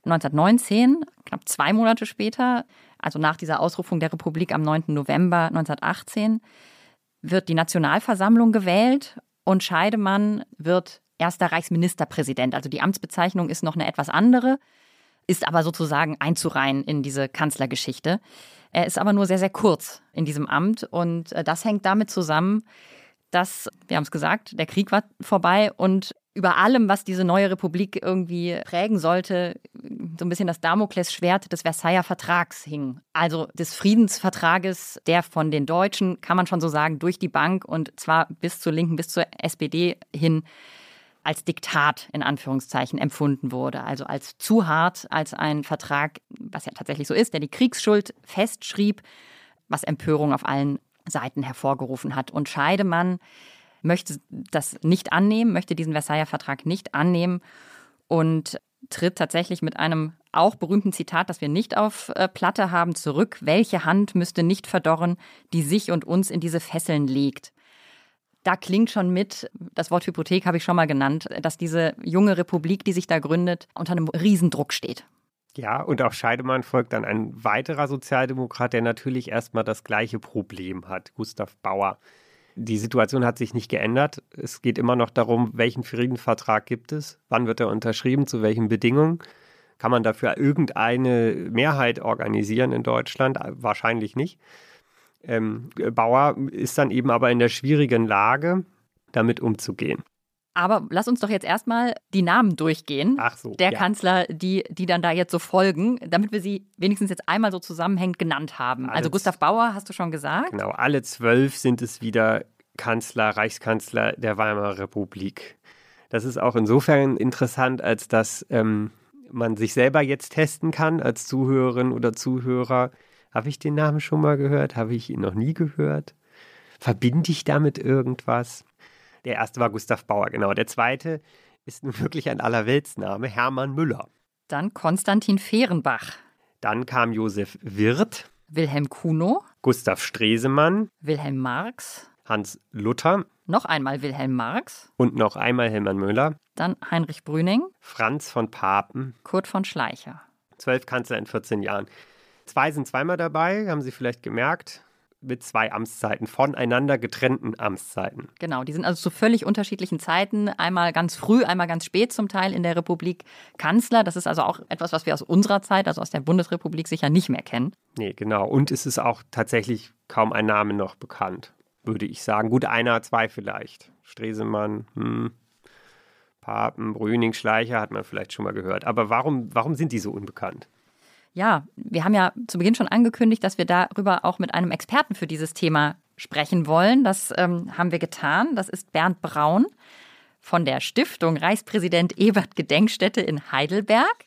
1919, knapp zwei Monate später, also nach dieser Ausrufung der Republik am 9. November 1918, wird die Nationalversammlung gewählt und Scheidemann wird erster Reichsministerpräsident. Also die Amtsbezeichnung ist noch eine etwas andere, ist aber sozusagen einzureihen in diese Kanzlergeschichte. Er ist aber nur sehr, sehr kurz in diesem Amt und äh, das hängt damit zusammen, dass, wir haben es gesagt, der Krieg war vorbei und über allem, was diese neue Republik irgendwie prägen sollte, so ein bisschen das Damoklesschwert des Versailler Vertrags hing. Also des Friedensvertrages, der von den Deutschen, kann man schon so sagen, durch die Bank und zwar bis zur Linken, bis zur SPD hin als Diktat in Anführungszeichen empfunden wurde, also als zu hart, als ein Vertrag, was ja tatsächlich so ist, der die Kriegsschuld festschrieb, was Empörung auf allen Seiten hervorgerufen hat. Und Scheidemann möchte das nicht annehmen, möchte diesen Versailler Vertrag nicht annehmen und tritt tatsächlich mit einem auch berühmten Zitat, das wir nicht auf äh, Platte haben, zurück. Welche Hand müsste nicht verdorren, die sich und uns in diese Fesseln legt? Da klingt schon mit, das Wort Hypothek habe ich schon mal genannt, dass diese junge Republik, die sich da gründet, unter einem Riesendruck steht. Ja, und auch Scheidemann folgt dann ein weiterer Sozialdemokrat, der natürlich erstmal das gleiche Problem hat, Gustav Bauer. Die Situation hat sich nicht geändert. Es geht immer noch darum, welchen Friedensvertrag gibt es, wann wird er unterschrieben, zu welchen Bedingungen. Kann man dafür irgendeine Mehrheit organisieren in Deutschland? Wahrscheinlich nicht. Ähm, Bauer ist dann eben aber in der schwierigen Lage, damit umzugehen. Aber lass uns doch jetzt erstmal die Namen durchgehen. Ach so, der ja. Kanzler, die, die dann da jetzt so folgen, damit wir sie wenigstens jetzt einmal so zusammenhängend genannt haben. Alle also Gustav Bauer, hast du schon gesagt. Genau, alle zwölf sind es wieder Kanzler, Reichskanzler der Weimarer Republik. Das ist auch insofern interessant, als dass ähm, man sich selber jetzt testen kann als Zuhörerin oder Zuhörer. Habe ich den Namen schon mal gehört? Habe ich ihn noch nie gehört? Verbinde ich damit irgendwas? Der erste war Gustav Bauer, genau. Der zweite ist nun wirklich ein Allerweltsname, Hermann Müller. Dann Konstantin Fehrenbach. Dann kam Josef Wirth, Wilhelm Kuno, Gustav Stresemann, Wilhelm Marx, Hans Luther noch einmal Wilhelm Marx, und noch einmal Hermann Müller, dann Heinrich Brüning, Franz von Papen. Kurt von Schleicher. Zwölf Kanzler in 14 Jahren. Zwei sind zweimal dabei, haben Sie vielleicht gemerkt, mit zwei Amtszeiten, voneinander getrennten Amtszeiten. Genau, die sind also zu völlig unterschiedlichen Zeiten, einmal ganz früh, einmal ganz spät zum Teil in der Republik Kanzler. Das ist also auch etwas, was wir aus unserer Zeit, also aus der Bundesrepublik, sicher nicht mehr kennen. Nee, genau. Und es ist auch tatsächlich kaum ein Name noch bekannt, würde ich sagen. Gut, einer, zwei vielleicht. Stresemann, hm. Papen, Brüning, Schleicher hat man vielleicht schon mal gehört. Aber warum, warum sind die so unbekannt? Ja, wir haben ja zu Beginn schon angekündigt, dass wir darüber auch mit einem Experten für dieses Thema sprechen wollen. Das ähm, haben wir getan. Das ist Bernd Braun von der Stiftung Reichspräsident Ebert Gedenkstätte in Heidelberg.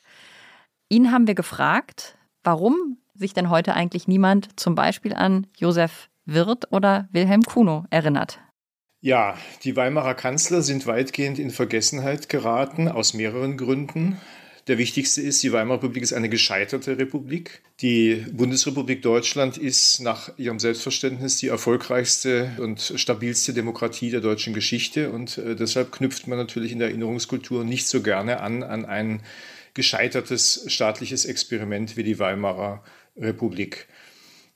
Ihn haben wir gefragt, warum sich denn heute eigentlich niemand zum Beispiel an Josef Wirth oder Wilhelm Kuno erinnert. Ja, die Weimarer Kanzler sind weitgehend in Vergessenheit geraten, aus mehreren Gründen. Der wichtigste ist, die Weimarer Republik ist eine gescheiterte Republik. Die Bundesrepublik Deutschland ist nach ihrem Selbstverständnis die erfolgreichste und stabilste Demokratie der deutschen Geschichte. Und äh, deshalb knüpft man natürlich in der Erinnerungskultur nicht so gerne an, an ein gescheitertes staatliches Experiment wie die Weimarer Republik.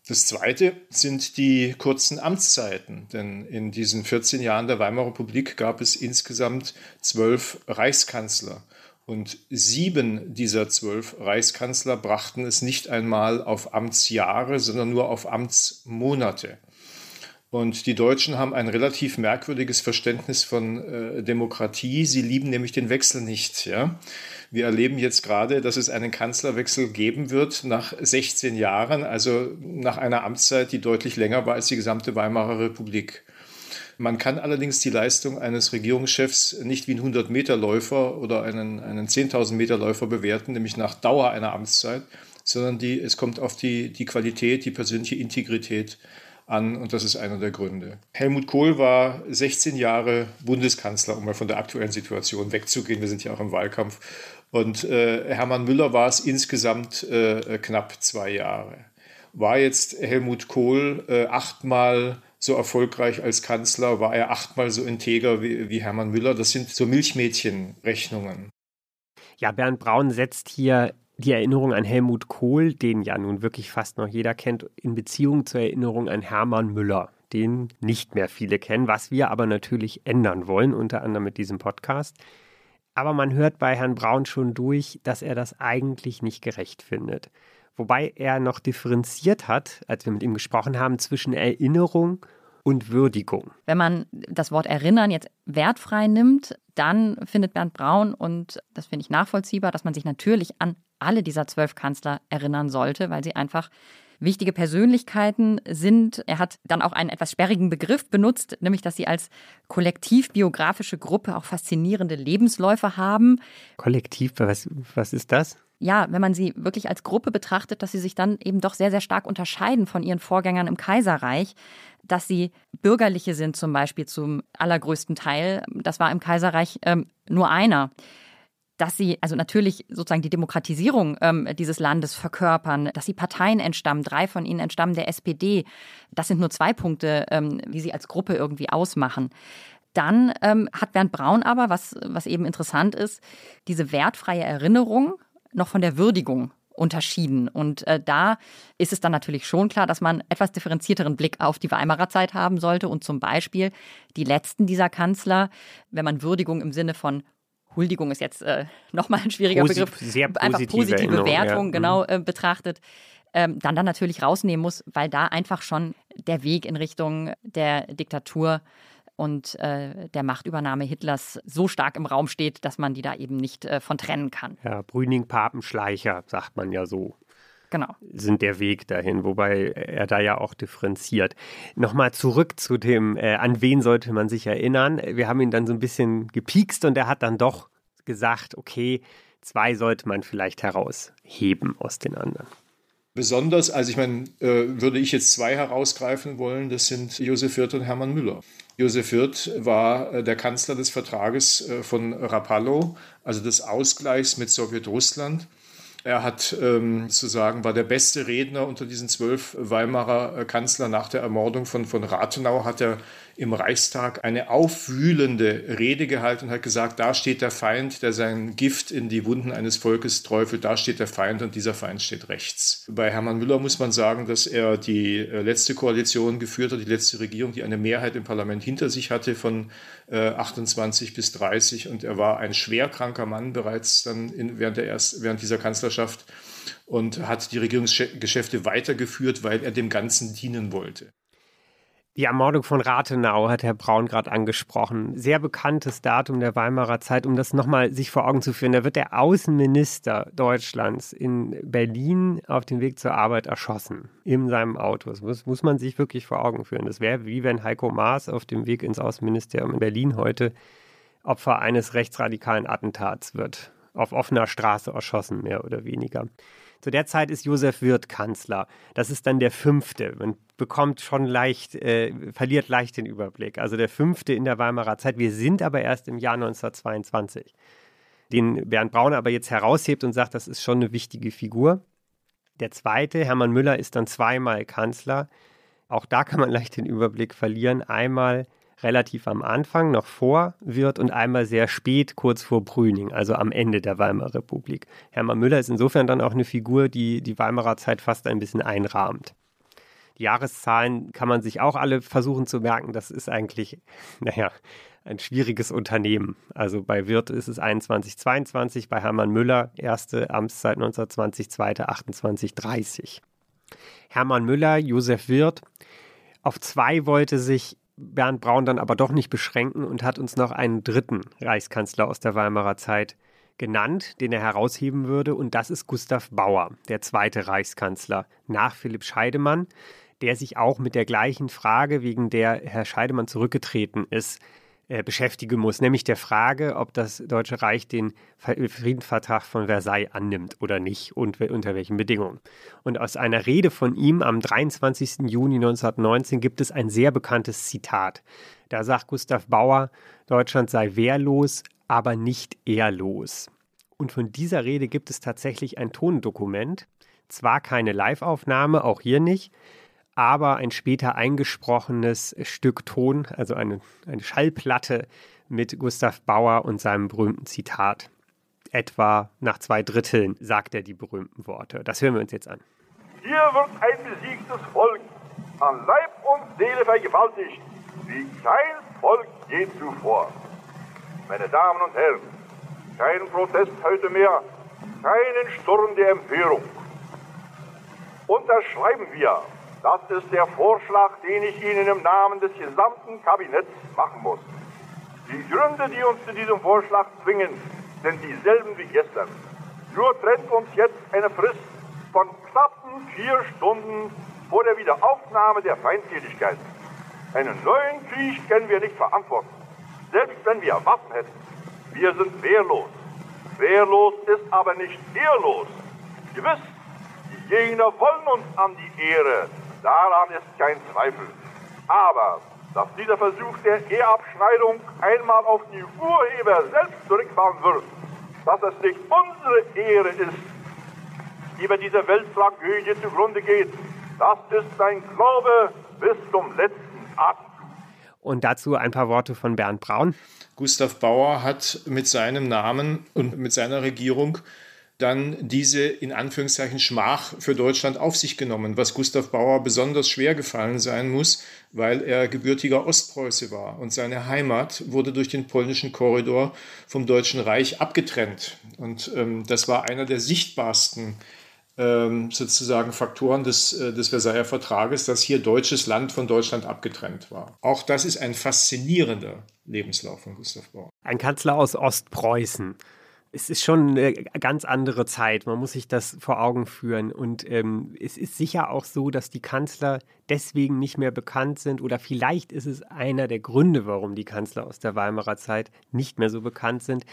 Das Zweite sind die kurzen Amtszeiten, denn in diesen 14 Jahren der Weimarer Republik gab es insgesamt zwölf Reichskanzler. Und sieben dieser zwölf Reichskanzler brachten es nicht einmal auf Amtsjahre, sondern nur auf Amtsmonate. Und die Deutschen haben ein relativ merkwürdiges Verständnis von äh, Demokratie. Sie lieben nämlich den Wechsel nicht. Ja? Wir erleben jetzt gerade, dass es einen Kanzlerwechsel geben wird nach 16 Jahren, also nach einer Amtszeit, die deutlich länger war als die gesamte Weimarer Republik. Man kann allerdings die Leistung eines Regierungschefs nicht wie einen 100-Meter-Läufer oder einen, einen 10.000-Meter-Läufer bewerten, nämlich nach Dauer einer Amtszeit, sondern die, es kommt auf die, die Qualität, die persönliche Integrität an und das ist einer der Gründe. Helmut Kohl war 16 Jahre Bundeskanzler, um mal von der aktuellen Situation wegzugehen. Wir sind ja auch im Wahlkampf. Und äh, Hermann Müller war es insgesamt äh, knapp zwei Jahre. War jetzt Helmut Kohl äh, achtmal so erfolgreich als Kanzler? War er achtmal so integer wie, wie Hermann Müller? Das sind so Milchmädchenrechnungen. Ja, Bernd Braun setzt hier die Erinnerung an Helmut Kohl, den ja nun wirklich fast noch jeder kennt, in Beziehung zur Erinnerung an Hermann Müller, den nicht mehr viele kennen, was wir aber natürlich ändern wollen, unter anderem mit diesem Podcast. Aber man hört bei Herrn Braun schon durch, dass er das eigentlich nicht gerecht findet. Wobei er noch differenziert hat, als wir mit ihm gesprochen haben, zwischen Erinnerung und Würdigung. Wenn man das Wort erinnern jetzt wertfrei nimmt, dann findet Bernd Braun, und das finde ich nachvollziehbar, dass man sich natürlich an alle dieser zwölf Kanzler erinnern sollte, weil sie einfach wichtige Persönlichkeiten sind. Er hat dann auch einen etwas sperrigen Begriff benutzt, nämlich dass sie als kollektivbiografische Gruppe auch faszinierende Lebensläufe haben. Kollektiv, was, was ist das? Ja, wenn man sie wirklich als Gruppe betrachtet, dass sie sich dann eben doch sehr, sehr stark unterscheiden von ihren Vorgängern im Kaiserreich, dass sie bürgerliche sind zum Beispiel zum allergrößten Teil. Das war im Kaiserreich ähm, nur einer dass sie also natürlich sozusagen die Demokratisierung ähm, dieses Landes verkörpern, dass sie Parteien entstammen, drei von ihnen entstammen der SPD. Das sind nur zwei Punkte, ähm, wie sie als Gruppe irgendwie ausmachen. Dann ähm, hat Bernd Braun aber, was, was eben interessant ist, diese wertfreie Erinnerung noch von der Würdigung unterschieden. Und äh, da ist es dann natürlich schon klar, dass man etwas differenzierteren Blick auf die Weimarer Zeit haben sollte und zum Beispiel die letzten dieser Kanzler, wenn man Würdigung im Sinne von Huldigung ist jetzt äh, nochmal ein schwieriger Posit Begriff, sehr einfach positive Erinnerung, Wertung ja. genau Mhm. äh, betrachtet, ähm, dann dann natürlich rausnehmen muss, weil da einfach schon der Weg in Richtung der Diktatur und äh, der Machtübernahme Hitlers so stark im Raum steht, dass man die da eben nicht äh, von trennen kann. Ja, Brüning, Papenschleicher, sagt man ja so. Genau. sind der Weg dahin, wobei er da ja auch differenziert. Nochmal zurück zu dem, äh, an wen sollte man sich erinnern. Wir haben ihn dann so ein bisschen gepiekst und er hat dann doch gesagt, okay, zwei sollte man vielleicht herausheben aus den anderen. Besonders, also ich meine, äh, würde ich jetzt zwei herausgreifen wollen, das sind Josef Wirth und Hermann Müller. Josef Wirth war äh, der Kanzler des Vertrages äh, von Rapallo, also des Ausgleichs mit Sowjetrussland. Er hat ähm, sozusagen war der beste Redner unter diesen zwölf Weimarer äh, Kanzler nach der Ermordung von, von Rathenau hat er im Reichstag eine aufwühlende Rede gehalten und hat gesagt, da steht der Feind, der sein Gift in die Wunden eines Volkes träufelt, da steht der Feind und dieser Feind steht rechts. Bei Hermann Müller muss man sagen, dass er die äh, letzte Koalition geführt hat, die letzte Regierung, die eine Mehrheit im Parlament hinter sich hatte von äh, 28 bis 30 und er war ein schwerkranker Mann bereits dann in, während, der erst, während dieser Kanzlerschaft und hat die Regierungsgeschäfte weitergeführt, weil er dem Ganzen dienen wollte. Die Ermordung von Rathenau hat Herr Braun gerade angesprochen. Sehr bekanntes Datum der Weimarer Zeit, um das nochmal sich vor Augen zu führen. Da wird der Außenminister Deutschlands in Berlin auf dem Weg zur Arbeit erschossen. In seinem Auto. Das muss, muss man sich wirklich vor Augen führen. Das wäre wie wenn Heiko Maas auf dem Weg ins Außenministerium in Berlin heute Opfer eines rechtsradikalen Attentats wird. Auf offener Straße erschossen, mehr oder weniger. Zu der Zeit ist Josef Wirth Kanzler. Das ist dann der fünfte. Man bekommt schon leicht, äh, verliert leicht den Überblick. Also der fünfte in der Weimarer Zeit. Wir sind aber erst im Jahr 1922. Den Bernd Braun aber jetzt heraushebt und sagt, das ist schon eine wichtige Figur. Der zweite, Hermann Müller, ist dann zweimal Kanzler. Auch da kann man leicht den Überblick verlieren. Einmal relativ am Anfang, noch vor Wirth und einmal sehr spät, kurz vor Brüning, also am Ende der Weimarer Republik. Hermann Müller ist insofern dann auch eine Figur, die die Weimarer Zeit fast ein bisschen einrahmt. Die Jahreszahlen kann man sich auch alle versuchen zu merken. Das ist eigentlich, naja, ein schwieriges Unternehmen. Also bei Wirth ist es 21, 22, bei Hermann Müller erste Amtszeit 1920, zweite 28, 30. Hermann Müller, Josef Wirth, Auf zwei wollte sich Bernd Braun dann aber doch nicht beschränken und hat uns noch einen dritten Reichskanzler aus der Weimarer Zeit genannt, den er herausheben würde. Und das ist Gustav Bauer, der zweite Reichskanzler nach Philipp Scheidemann, der sich auch mit der gleichen Frage, wegen der Herr Scheidemann zurückgetreten ist, beschäftigen muss, nämlich der Frage, ob das Deutsche Reich den Friedensvertrag von Versailles annimmt oder nicht und unter welchen Bedingungen. Und aus einer Rede von ihm am 23. Juni 1919 gibt es ein sehr bekanntes Zitat. Da sagt Gustav Bauer, Deutschland sei wehrlos, aber nicht ehrlos. Und von dieser Rede gibt es tatsächlich ein Tondokument, zwar keine Liveaufnahme, auch hier nicht, aber ein später eingesprochenes Stück Ton, also eine, eine Schallplatte mit Gustav Bauer und seinem berühmten Zitat. Etwa nach zwei Dritteln sagt er die berühmten Worte. Das hören wir uns jetzt an. Hier wird ein besiegtes Volk an Leib und Seele vergewaltigt, wie kein Volk je zuvor. Meine Damen und Herren, kein Protest heute mehr, keinen Sturm der Empörung. Unterschreiben wir das ist der Vorschlag, den ich Ihnen im Namen des gesamten Kabinetts machen muss. Die Gründe, die uns zu diesem Vorschlag zwingen, sind dieselben wie gestern. Nur trennt uns jetzt eine Frist von knappen vier Stunden vor der Wiederaufnahme der Feindseligkeit. Einen neuen Krieg können wir nicht verantworten, selbst wenn wir Waffen hätten. Wir sind wehrlos. Wehrlos ist aber nicht ehrlos. Gewiss, die Gegner wollen uns an die Ehre, Daran ist kein Zweifel. Aber dass dieser Versuch der Eheabschneidung einmal auf die Urheber selbst zurückfahren wird, dass es nicht unsere Ehre ist, die bei dieser Welttragödie zugrunde geht, das ist sein Glaube bis zum letzten Atemzug. Und dazu ein paar Worte von Bernd Braun. Gustav Bauer hat mit seinem Namen und mit seiner Regierung dann diese in Anführungszeichen Schmach für Deutschland auf sich genommen, was Gustav Bauer besonders schwer gefallen sein muss, weil er gebürtiger Ostpreuße war und seine Heimat wurde durch den polnischen Korridor vom Deutschen Reich abgetrennt. Und ähm, das war einer der sichtbarsten ähm, sozusagen Faktoren des, äh, des Versailler Vertrages, dass hier deutsches Land von Deutschland abgetrennt war. Auch das ist ein faszinierender Lebenslauf von Gustav Bauer. Ein Kanzler aus Ostpreußen es ist schon eine ganz andere Zeit. Man muss sich das vor Augen führen. Und ähm, es ist sicher auch so, dass die Kanzler deswegen nicht mehr bekannt sind. Oder vielleicht ist es einer der Gründe, warum die Kanzler aus der Weimarer Zeit nicht mehr so bekannt sind,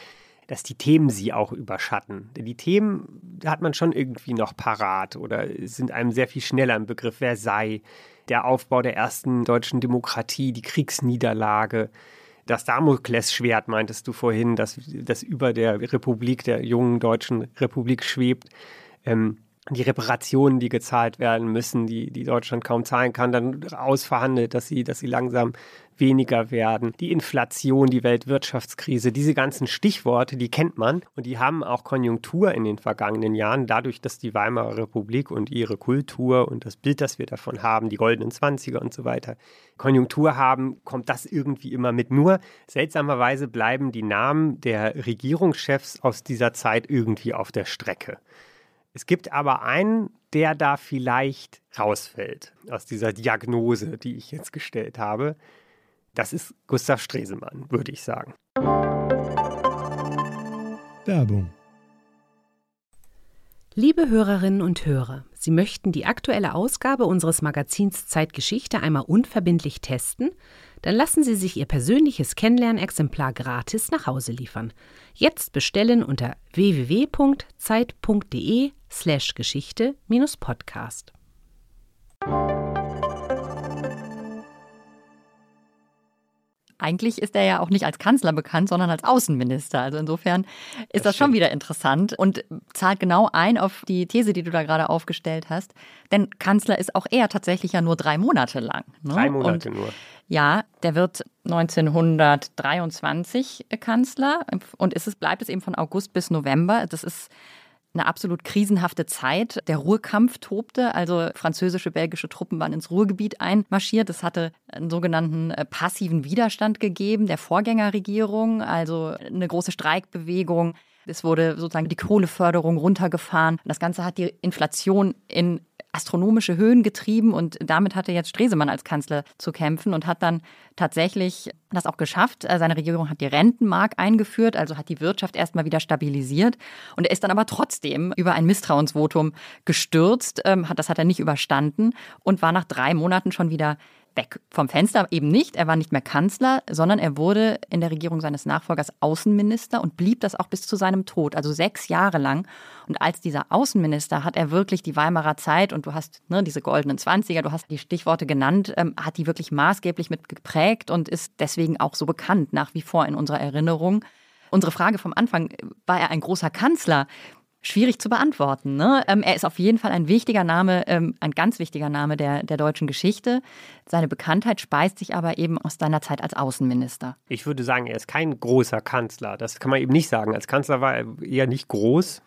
dass die Themen sie auch überschatten. Die Themen hat man schon irgendwie noch parat oder sind einem sehr viel schneller im Begriff Versailles, der Aufbau der ersten deutschen Demokratie, die Kriegsniederlage das Damoklesschwert, meintest du vorhin, das, das über der Republik, der jungen deutschen Republik schwebt. Ähm, die Reparationen, die gezahlt werden müssen, die, die Deutschland kaum zahlen kann, dann ausverhandelt, dass sie, dass sie langsam weniger werden. Die Inflation, die Weltwirtschaftskrise, diese ganzen Stichworte, die kennt man und die haben auch Konjunktur in den vergangenen Jahren, dadurch, dass die Weimarer Republik und ihre Kultur und das Bild, das wir davon haben, die goldenen Zwanziger und so weiter, Konjunktur haben, kommt das irgendwie immer mit. Nur seltsamerweise bleiben die Namen der Regierungschefs aus dieser Zeit irgendwie auf der Strecke. Es gibt aber einen, der da vielleicht rausfällt aus dieser Diagnose, die ich jetzt gestellt habe. Das ist Gustav Stresemann, würde ich sagen. Werbung. Liebe Hörerinnen und Hörer, Sie möchten die aktuelle Ausgabe unseres Magazins Zeitgeschichte einmal unverbindlich testen? Dann lassen Sie sich Ihr persönliches Kennenlernexemplar gratis nach Hause liefern. Jetzt bestellen unter www.zeit.de/slash Geschichte-Podcast. Eigentlich ist er ja auch nicht als Kanzler bekannt, sondern als Außenminister. Also insofern ist das, das schon wieder interessant und zahlt genau ein auf die These, die du da gerade aufgestellt hast. Denn Kanzler ist auch er tatsächlich ja nur drei Monate lang. Ne? Drei Monate und, nur. Ja, der wird 1923 Kanzler und ist es, bleibt es eben von August bis November. Das ist eine absolut krisenhafte Zeit. Der Ruhrkampf tobte, also französische, belgische Truppen waren ins Ruhrgebiet einmarschiert. Es hatte einen sogenannten äh, passiven Widerstand gegeben der Vorgängerregierung, also eine große Streikbewegung. Es wurde sozusagen die Kohleförderung runtergefahren. Das Ganze hat die Inflation in astronomische Höhen getrieben und damit hatte jetzt Stresemann als Kanzler zu kämpfen und hat dann tatsächlich das auch geschafft. Äh, seine Regierung hat die Rentenmark eingeführt, also hat die Wirtschaft erstmal wieder stabilisiert und er ist dann aber trotzdem über ein Misstrauensvotum gestürzt, ähm, das hat er nicht überstanden und war nach drei Monaten schon wieder weg vom Fenster eben nicht. Er war nicht mehr Kanzler, sondern er wurde in der Regierung seines Nachfolgers Außenminister und blieb das auch bis zu seinem Tod, also sechs Jahre lang. Und als dieser Außenminister hat er wirklich die Weimarer Zeit und du hast ne, diese goldenen Zwanziger, du hast die Stichworte genannt, ähm, hat die wirklich maßgeblich mit geprägt und ist deswegen auch so bekannt nach wie vor in unserer Erinnerung. Unsere Frage vom Anfang, war er ein großer Kanzler? schwierig zu beantworten. Ne? Ähm, er ist auf jeden Fall ein wichtiger Name, ähm, ein ganz wichtiger Name der, der deutschen Geschichte. Seine Bekanntheit speist sich aber eben aus seiner Zeit als Außenminister. Ich würde sagen, er ist kein großer Kanzler. Das kann man eben nicht sagen. Als Kanzler war er eher nicht groß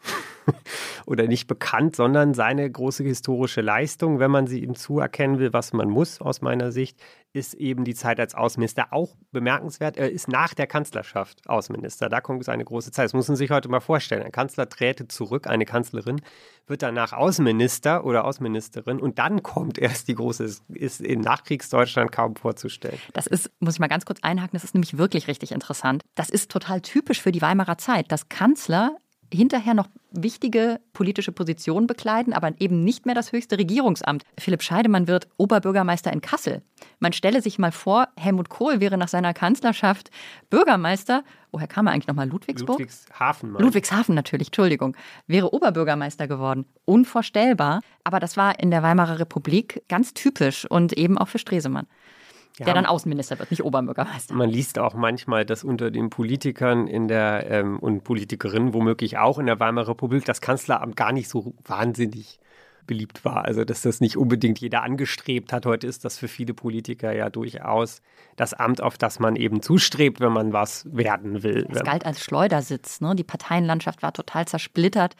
oder nicht bekannt, sondern seine große historische Leistung, wenn man sie ihm zuerkennen will, was man muss aus meiner Sicht, ist eben die Zeit als Außenminister auch bemerkenswert. Er ist nach der Kanzlerschaft Außenminister. Da kommt seine große Zeit. Das muss man sich heute mal vorstellen. Ein Kanzler träte zurück, eine Kanzlerin wird danach Außenminister oder Außenministerin und dann kommt erst die große, ist in Nachkriegsdeutschland kaum vorzustellen. Das ist, muss ich mal ganz kurz einhaken, das ist nämlich wirklich richtig interessant. Das ist total typisch für die Weimarer Zeit, dass Kanzler hinterher noch wichtige politische Positionen bekleiden, aber eben nicht mehr das höchste Regierungsamt. Philipp Scheidemann wird Oberbürgermeister in Kassel. Man stelle sich mal vor, Helmut Kohl wäre nach seiner Kanzlerschaft Bürgermeister. Woher kam er eigentlich nochmal? Ludwigsburg? Ludwigshafen. Mann. Ludwigshafen natürlich, Entschuldigung. Wäre Oberbürgermeister geworden. Unvorstellbar. Aber das war in der Weimarer Republik ganz typisch und eben auch für Stresemann der dann Außenminister wird, nicht Oberbürgermeister. Man liest auch manchmal, dass unter den Politikern in der ähm, und Politikerinnen womöglich auch in der Weimarer Republik das Kanzleramt gar nicht so wahnsinnig beliebt war. Also dass das nicht unbedingt jeder angestrebt hat. Heute ist das für viele Politiker ja durchaus das Amt, auf das man eben zustrebt, wenn man was werden will. Es galt als Schleudersitz. Ne? Die Parteienlandschaft war total zersplittert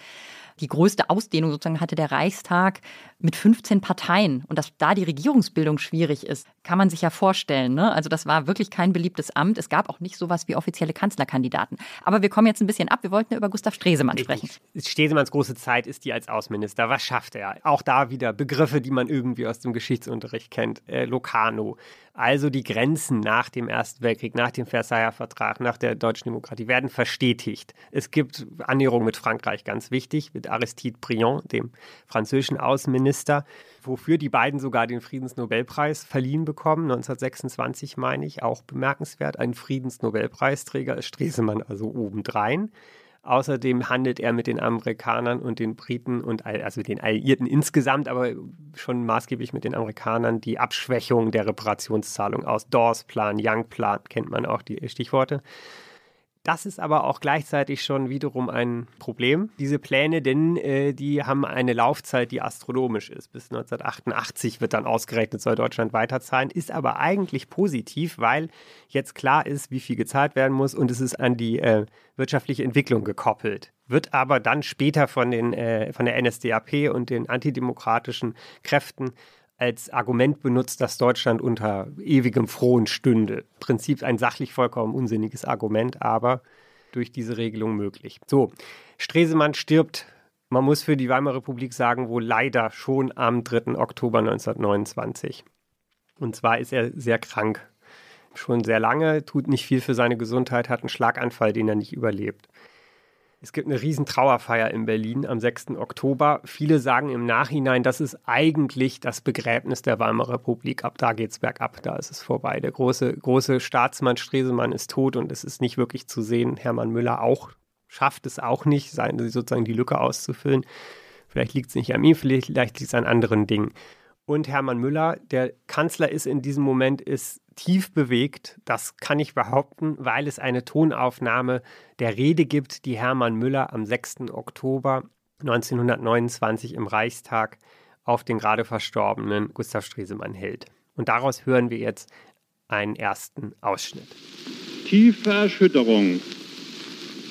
die größte Ausdehnung sozusagen hatte der Reichstag mit 15 Parteien. Und dass da die Regierungsbildung schwierig ist, kann man sich ja vorstellen. Ne? Also das war wirklich kein beliebtes Amt. Es gab auch nicht sowas wie offizielle Kanzlerkandidaten. Aber wir kommen jetzt ein bisschen ab. Wir wollten ja über Gustav Stresemann sprechen. Stresemanns große Zeit ist die als Außenminister. Was schafft er? Auch da wieder Begriffe, die man irgendwie aus dem Geschichtsunterricht kennt. Äh, Locarno. Also die Grenzen nach dem Ersten Weltkrieg, nach dem Versailler Vertrag, nach der deutschen Demokratie werden verstetigt. Es gibt Annäherungen mit Frankreich, ganz wichtig, mit Aristide Briand, dem französischen Außenminister, wofür die beiden sogar den Friedensnobelpreis verliehen bekommen, 1926 meine ich, auch bemerkenswert. Ein Friedensnobelpreisträger ist Stresemann also obendrein. Außerdem handelt er mit den Amerikanern und den Briten und also den Alliierten insgesamt, aber schon maßgeblich mit den Amerikanern die Abschwächung der Reparationszahlung aus. Dawes-Plan, Young-Plan kennt man auch die Stichworte. Das ist aber auch gleichzeitig schon wiederum ein Problem, diese Pläne, denn äh, die haben eine Laufzeit, die astronomisch ist. Bis 1988 wird dann ausgerechnet, soll Deutschland weiterzahlen, ist aber eigentlich positiv, weil jetzt klar ist, wie viel gezahlt werden muss und es ist an die äh, wirtschaftliche Entwicklung gekoppelt. Wird aber dann später von, den, äh, von der NSDAP und den antidemokratischen Kräften als Argument benutzt, dass Deutschland unter ewigem Frohen stünde. Prinzip ein sachlich vollkommen unsinniges Argument, aber durch diese Regelung möglich. So, Stresemann stirbt, man muss für die Weimarer Republik sagen, wohl leider schon am 3. Oktober 1929. Und zwar ist er sehr krank. Schon sehr lange, tut nicht viel für seine Gesundheit, hat einen Schlaganfall, den er nicht überlebt. Es gibt eine riesen Trauerfeier in Berlin am 6. Oktober. Viele sagen im Nachhinein, das ist eigentlich das Begräbnis der Weimarer Republik. Ab da geht es bergab, da ist es vorbei. Der große, große Staatsmann Stresemann ist tot und es ist nicht wirklich zu sehen. Hermann Müller auch schafft es auch nicht, sozusagen die Lücke auszufüllen. Vielleicht liegt es nicht an ihm, vielleicht liegt es an anderen Dingen. Und Hermann Müller, der Kanzler ist in diesem Moment, ist tief bewegt. Das kann ich behaupten, weil es eine Tonaufnahme der Rede gibt, die Hermann Müller am 6. Oktober 1929 im Reichstag auf den gerade verstorbenen Gustav Stresemann hält. Und daraus hören wir jetzt einen ersten Ausschnitt. Tiefe Erschütterung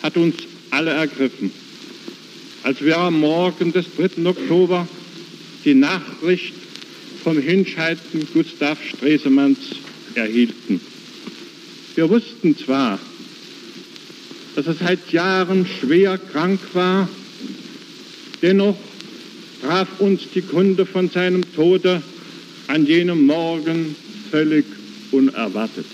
hat uns alle ergriffen, als wir am Morgen des 3. Oktober die Nachricht vom Hinscheiden Gustav Stresemanns erhielten. Wir wussten zwar, dass er seit Jahren schwer krank war, dennoch traf uns die Kunde von seinem Tode an jenem Morgen völlig unerwartet.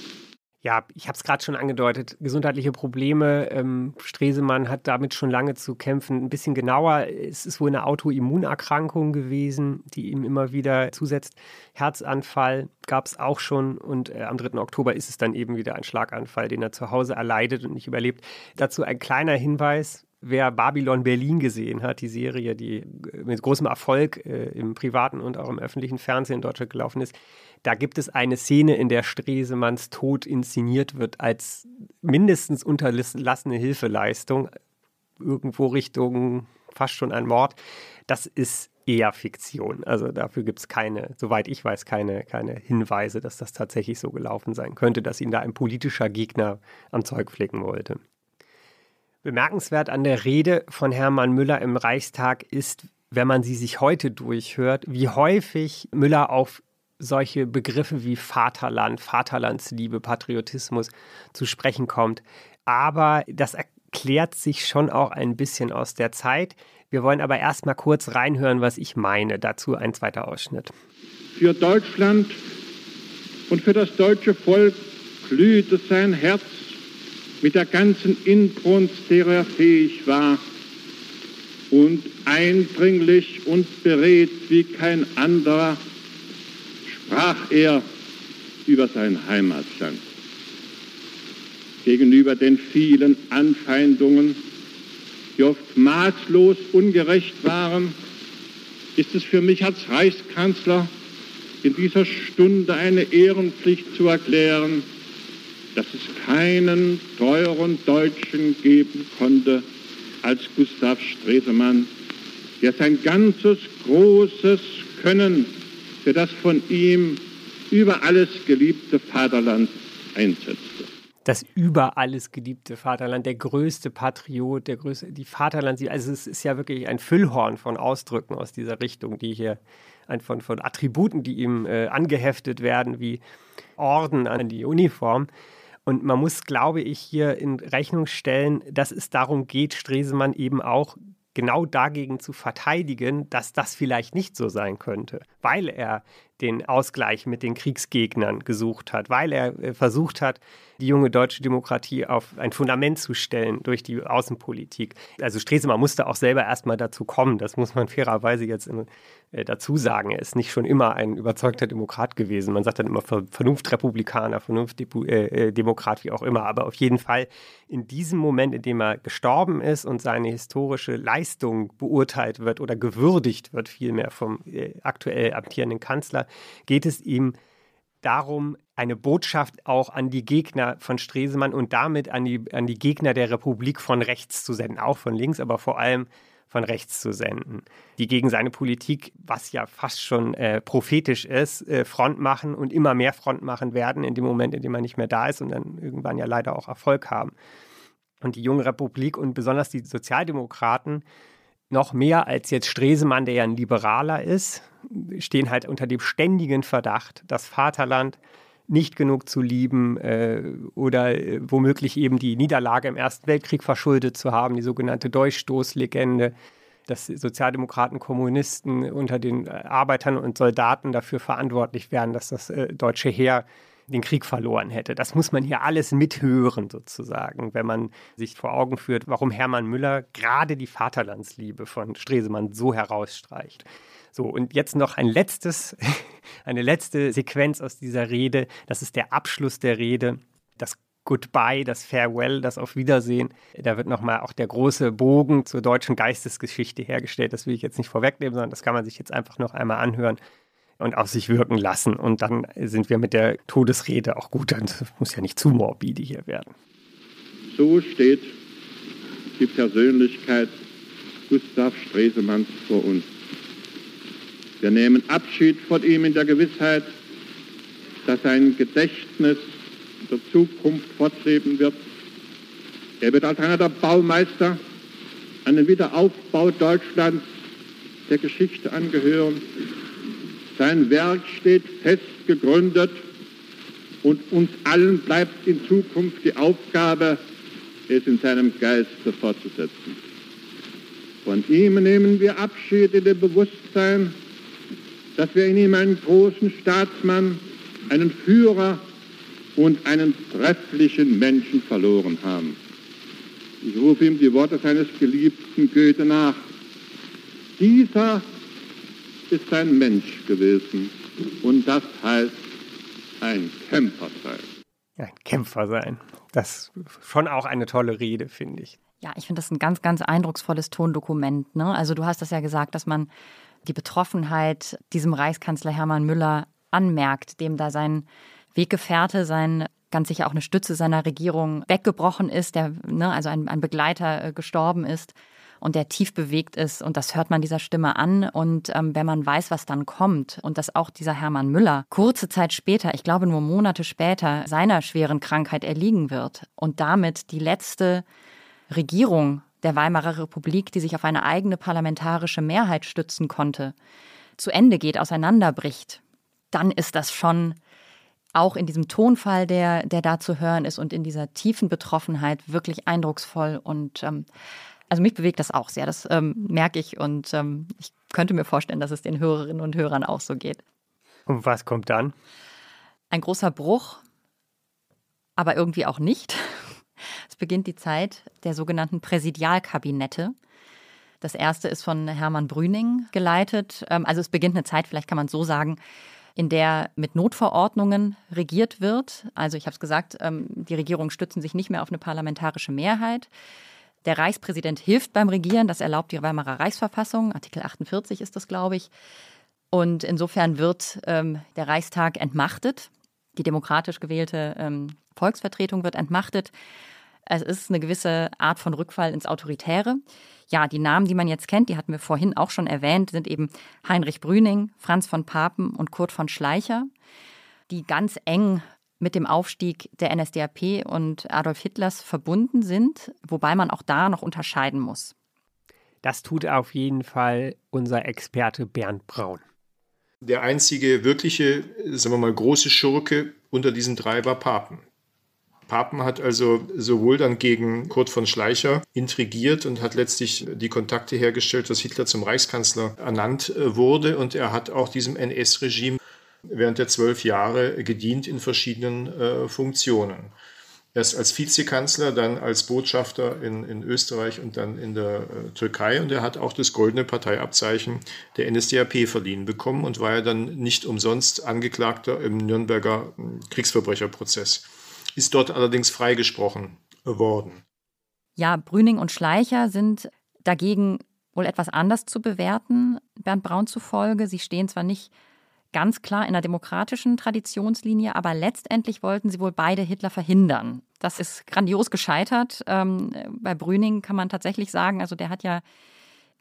Ja, ich habe es gerade schon angedeutet, gesundheitliche Probleme. Ähm, Stresemann hat damit schon lange zu kämpfen. Ein bisschen genauer, es ist wohl eine Autoimmunerkrankung gewesen, die ihm immer wieder zusetzt. Herzanfall gab es auch schon und äh, am 3. Oktober ist es dann eben wieder ein Schlaganfall, den er zu Hause erleidet und nicht überlebt. Dazu ein kleiner Hinweis. Wer Babylon Berlin gesehen hat, die Serie, die mit großem Erfolg äh, im privaten und auch im öffentlichen Fernsehen in Deutschland gelaufen ist, da gibt es eine Szene, in der Stresemanns Tod inszeniert wird als mindestens unterlassene Hilfeleistung, irgendwo Richtung fast schon ein Mord. Das ist eher Fiktion. Also dafür gibt es keine, soweit ich weiß, keine, keine Hinweise, dass das tatsächlich so gelaufen sein könnte, dass ihn da ein politischer Gegner am Zeug flicken wollte. Bemerkenswert an der Rede von Hermann Müller im Reichstag ist, wenn man sie sich heute durchhört, wie häufig Müller auf solche Begriffe wie Vaterland, Vaterlandsliebe, Patriotismus zu sprechen kommt. Aber das erklärt sich schon auch ein bisschen aus der Zeit. Wir wollen aber erst mal kurz reinhören, was ich meine. Dazu ein zweiter Ausschnitt. Für Deutschland und für das deutsche Volk glühte sein Herz mit der ganzen Inbrunst, der er fähig war, und eindringlich und beredt wie kein anderer sprach er über sein Heimatland. Gegenüber den vielen Anfeindungen, die oft maßlos ungerecht waren, ist es für mich als Reichskanzler in dieser Stunde eine Ehrenpflicht zu erklären, dass es keinen teuren Deutschen geben konnte als Gustav Stresemann, der sein ganzes großes Können für das von ihm über alles geliebte Vaterland einsetzte. Das über alles geliebte Vaterland, der größte Patriot, der größte, die Vaterland, also es ist ja wirklich ein Füllhorn von Ausdrücken aus dieser Richtung, die hier von, von Attributen, die ihm äh, angeheftet werden, wie Orden an die Uniform. Und man muss, glaube ich, hier in Rechnung stellen, dass es darum geht, Stresemann eben auch genau dagegen zu verteidigen, dass das vielleicht nicht so sein könnte, weil er den Ausgleich mit den Kriegsgegnern gesucht hat, weil er äh, versucht hat, die junge deutsche Demokratie auf ein Fundament zu stellen durch die Außenpolitik. Also Stresemann musste auch selber erstmal dazu kommen, das muss man fairerweise jetzt in, äh, dazu sagen. Er ist nicht schon immer ein überzeugter Demokrat gewesen. Man sagt dann immer Vernunftrepublikaner, Vernunftdemokrat, äh, wie auch immer. Aber auf jeden Fall in diesem Moment, in dem er gestorben ist und seine historische Leistung beurteilt wird oder gewürdigt wird, vielmehr vom äh, aktuell amtierenden Kanzler, geht es ihm darum, eine Botschaft auch an die Gegner von Stresemann und damit an die, an die Gegner der Republik von rechts zu senden, auch von links, aber vor allem von rechts zu senden, die gegen seine Politik, was ja fast schon äh, prophetisch ist, äh, Front machen und immer mehr Front machen werden in dem Moment, in dem er nicht mehr da ist und dann irgendwann ja leider auch Erfolg haben. Und die junge Republik und besonders die Sozialdemokraten noch mehr als jetzt Stresemann, der ja ein Liberaler ist, stehen halt unter dem ständigen Verdacht, das Vaterland nicht genug zu lieben äh, oder äh, womöglich eben die Niederlage im Ersten Weltkrieg verschuldet zu haben, die sogenannte Durchstoßlegende, dass Sozialdemokraten, Kommunisten unter den äh, Arbeitern und Soldaten dafür verantwortlich wären, dass das äh, deutsche Heer den Krieg verloren hätte. Das muss man hier alles mithören sozusagen, wenn man sich vor Augen führt, warum Hermann Müller gerade die Vaterlandsliebe von Stresemann so herausstreicht. So, und jetzt noch ein letztes, eine letzte Sequenz aus dieser Rede. Das ist der Abschluss der Rede. Das Goodbye, das Farewell, das Auf Wiedersehen. Da wird nochmal auch der große Bogen zur deutschen Geistesgeschichte hergestellt. Das will ich jetzt nicht vorwegnehmen, sondern das kann man sich jetzt einfach noch einmal anhören und auf sich wirken lassen. Und dann sind wir mit der Todesrede auch gut. Dann muss ja nicht zu morbide hier werden. So steht die Persönlichkeit Gustav Stresemanns vor uns. Wir nehmen Abschied von ihm in der Gewissheit, dass sein Gedächtnis in der Zukunft fortleben wird. Er wird als einer der Baumeister an den Wiederaufbau Deutschlands der Geschichte angehören. Sein Werk steht fest gegründet und uns allen bleibt in Zukunft die Aufgabe, es in seinem Geiste fortzusetzen. Von ihm nehmen wir Abschied in dem Bewusstsein, dass wir in ihm einen großen Staatsmann, einen Führer und einen trefflichen Menschen verloren haben. Ich rufe ihm die Worte seines geliebten Goethe nach. Dieser ist ein Mensch gewesen und das heißt ein Kämpfer sein. Ein Kämpfer sein. Das ist schon auch eine tolle Rede, finde ich. Ja, ich finde das ein ganz, ganz eindrucksvolles Tondokument. Ne? Also du hast das ja gesagt, dass man die Betroffenheit diesem Reichskanzler Hermann Müller anmerkt, dem da sein Weggefährte, sein ganz sicher auch eine Stütze seiner Regierung weggebrochen ist, der, ne, also ein, ein Begleiter äh, gestorben ist und der tief bewegt ist. Und das hört man dieser Stimme an. Und ähm, wenn man weiß, was dann kommt und dass auch dieser Hermann Müller kurze Zeit später, ich glaube nur Monate später, seiner schweren Krankheit erliegen wird und damit die letzte Regierung der Weimarer Republik, die sich auf eine eigene parlamentarische Mehrheit stützen konnte, zu Ende geht, auseinanderbricht, dann ist das schon auch in diesem Tonfall, der, der da zu hören ist und in dieser tiefen Betroffenheit wirklich eindrucksvoll. Und ähm, also mich bewegt das auch sehr, das ähm, merke ich und ähm, ich könnte mir vorstellen, dass es den Hörerinnen und Hörern auch so geht. Und was kommt dann? Ein großer Bruch, aber irgendwie auch nicht. Es beginnt die Zeit der sogenannten Präsidialkabinette. Das erste ist von Hermann Brüning geleitet. Ähm, also es beginnt eine Zeit, vielleicht kann man es so sagen, in der mit Notverordnungen regiert wird. Also ich habe es gesagt, ähm, die Regierungen stützen sich nicht mehr auf eine parlamentarische Mehrheit. Der Reichspräsident hilft beim Regieren, das erlaubt die Weimarer Reichsverfassung, Artikel 48 ist das, glaube ich. Und insofern wird ähm, der Reichstag entmachtet. Die demokratisch gewählte ähm, Volksvertretung wird entmachtet. Es ist eine gewisse Art von Rückfall ins Autoritäre. Ja, die Namen, die man jetzt kennt, die hatten wir vorhin auch schon erwähnt, sind eben Heinrich Brüning, Franz von Papen und Kurt von Schleicher, die ganz eng mit dem Aufstieg der NSDAP und Adolf Hitlers verbunden sind, wobei man auch da noch unterscheiden muss. Das tut auf jeden Fall unser Experte Bernd Braun. Der einzige wirkliche, sagen wir mal, große Schurke unter diesen drei war Papen. Papen hat also sowohl dann gegen Kurt von Schleicher intrigiert und hat letztlich die Kontakte hergestellt, dass Hitler zum Reichskanzler ernannt äh, wurde. Und er hat auch diesem NS-Regime während der zwölf Jahre gedient in verschiedenen äh, Funktionen. Erst als Vizekanzler, dann als Botschafter in, in Österreich und dann in der äh, Türkei. Und er hat auch das goldene Parteiabzeichen der NSDAP verliehen bekommen und war ja dann nicht umsonst Angeklagter im Nürnberger hm, Kriegsverbrecherprozess ist dort allerdings freigesprochen worden. Ja, Brüning und Schleicher sind dagegen wohl etwas anders zu bewerten, Bernd Braun zufolge. Sie stehen zwar nicht ganz klar in der demokratischen Traditionslinie, aber letztendlich wollten sie wohl beide Hitler verhindern. Das ist grandios gescheitert. Ähm, bei Brüning kann man tatsächlich sagen, also der hat ja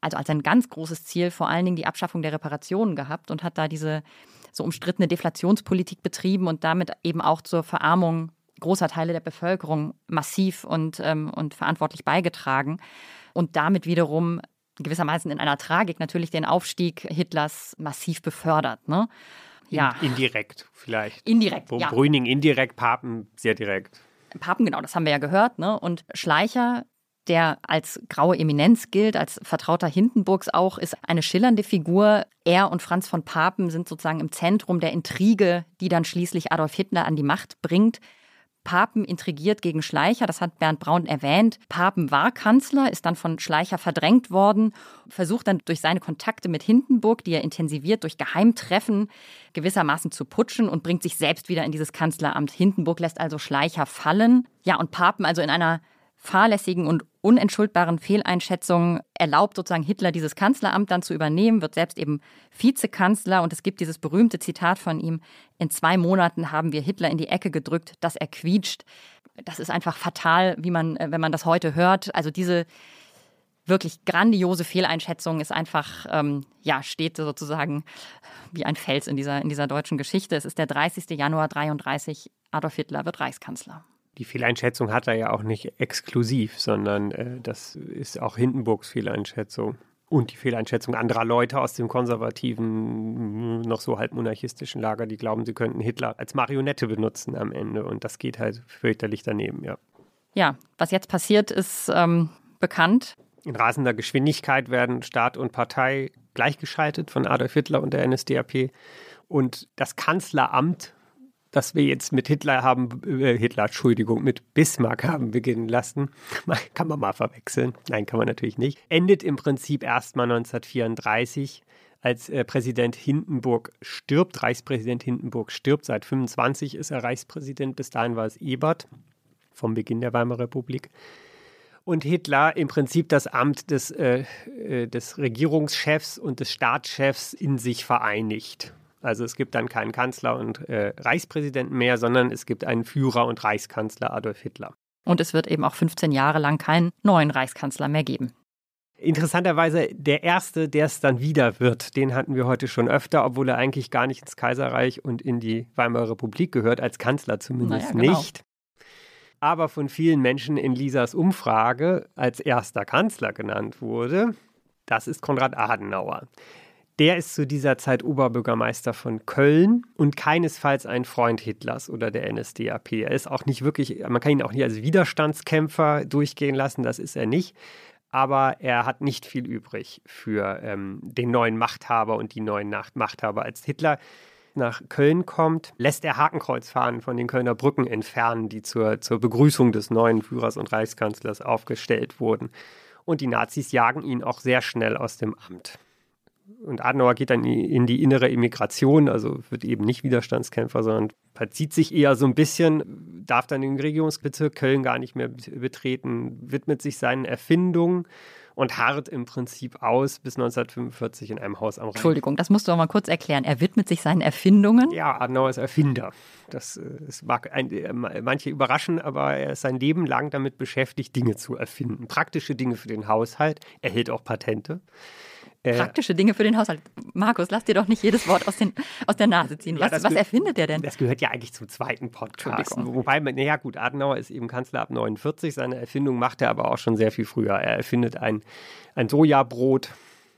also als ein ganz großes Ziel vor allen Dingen die Abschaffung der Reparationen gehabt und hat da diese so umstrittene Deflationspolitik betrieben und damit eben auch zur Verarmung großer Teile der Bevölkerung massiv und, ähm, und verantwortlich beigetragen und damit wiederum gewissermaßen in einer Tragik natürlich den Aufstieg Hitlers massiv befördert. Ne? Ja. Indirekt vielleicht. Indirekt, ja. Brüning indirekt, Papen sehr direkt. Papen, genau, das haben wir ja gehört. Ne? Und Schleicher, der als graue Eminenz gilt, als Vertrauter Hindenburgs auch, ist eine schillernde Figur. Er und Franz von Papen sind sozusagen im Zentrum der Intrige, die dann schließlich Adolf Hitler an die Macht bringt. Papen intrigiert gegen Schleicher, das hat Bernd Braun erwähnt. Papen war Kanzler, ist dann von Schleicher verdrängt worden, versucht dann durch seine Kontakte mit Hindenburg, die er intensiviert durch Geheimtreffen, gewissermaßen zu putschen und bringt sich selbst wieder in dieses Kanzleramt. Hindenburg lässt also Schleicher fallen. Ja, und Papen also in einer fahrlässigen und unentschuldbaren Fehleinschätzungen erlaubt sozusagen Hitler dieses Kanzleramt dann zu übernehmen, wird selbst eben Vizekanzler und es gibt dieses berühmte Zitat von ihm, in zwei Monaten haben wir Hitler in die Ecke gedrückt, dass er quietscht. Das ist einfach fatal, wie man, äh, wenn man das heute hört. Also diese wirklich grandiose Fehleinschätzung ist einfach, ähm, ja, steht sozusagen wie ein Fels in dieser, in dieser deutschen Geschichte. Es ist der 30. Januar 33, Adolf Hitler wird Reichskanzler die Fehleinschätzung hat er ja auch nicht exklusiv, sondern äh, das ist auch Hindenburgs Fehleinschätzung. Und die Fehleinschätzung anderer Leute aus dem konservativen, noch so halb monarchistischen Lager, die glauben, sie könnten Hitler als Marionette benutzen am Ende. Und das geht halt fürchterlich daneben, ja. Ja, was jetzt passiert, ist ähm, bekannt. In rasender Geschwindigkeit werden Staat und Partei gleichgeschaltet von Adolf Hitler und der NSDAP. Und das Kanzleramt, das wir jetzt mit Hitler haben, äh, Hitler, Entschuldigung, mit Bismarck haben beginnen lassen, kann man mal verwechseln. Nein, kann man natürlich nicht. Endet im Prinzip erstmal 1934 als äh, Präsident Hindenburg stirbt, Reichspräsident Hindenburg stirbt. Seit 25 ist er Reichspräsident. Bis dahin war es Ebert vom Beginn der Weimarer Republik. Und Hitler im Prinzip das Amt des, äh, äh, des Regierungschefs und des Staatschefs in sich vereinigt. Also es gibt dann keinen Kanzler und äh, Reichspräsidenten mehr, sondern es gibt einen Führer und Reichskanzler Adolf Hitler. Und es wird eben auch 15 Jahre lang keinen neuen Reichskanzler mehr geben. Interessanterweise der erste, der es dann wieder wird, den hatten wir heute schon öfter, obwohl er eigentlich gar nicht ins Kaiserreich und in die Weimarer Republik gehört, als Kanzler zumindest naja, genau. nicht. Aber von vielen Menschen in Lisas Umfrage als erster Kanzler genannt wurde, das ist Konrad Adenauer. Der ist zu dieser Zeit Oberbürgermeister von Köln und keinesfalls ein Freund Hitlers oder der NSDAP. Er ist auch nicht wirklich, man kann ihn auch nicht als Widerstandskämpfer durchgehen lassen, das ist er nicht aber er hat nicht viel übrig für ähm, den neuen Machthaber und die neuen Machthaber. Als Hitler nach Köln kommt, lässt er Hakenkreuzfahnen von den Kölner Brücken entfernen, die zur, zur Begrüßung des neuen Führers und Reichskanzlers aufgestellt wurden. Und die Nazis jagen ihn auch sehr schnell aus dem Amt und Adenauer geht dann in die innere Immigration, also wird eben nicht Widerstandskämpfer, sondern verzieht sich eher so ein bisschen, darf dann den Regierungsbezirk Köln gar nicht mehr betreten, widmet sich seinen Erfindungen und harrt im Prinzip aus bis 1945 in einem Haus am Rhein. Entschuldigung, das musst du auch mal kurz erklären. Er widmet sich seinen Erfindungen? Ja, Adenauer ist Erfinder. Das, das mag ein, äh, manche überraschen, aber er ist sein Leben lang damit beschäftigt, Dinge zu erfinden. Praktische Dinge für den Haushalt. Er hält auch Patente. Äh, Praktische Dinge für den Haushalt. Markus, lass dir doch nicht jedes Wort aus, den, aus der Nase ziehen. Was, ja, was erfindet der denn? Das gehört ja eigentlich zum zweiten Podcast. Wobei, naja gut, Adenauer ist eben Kanzler ab 49. Seine Erfindung macht er aber auch schon sehr viel früher. Er erfindet ein, ein Sojabrot.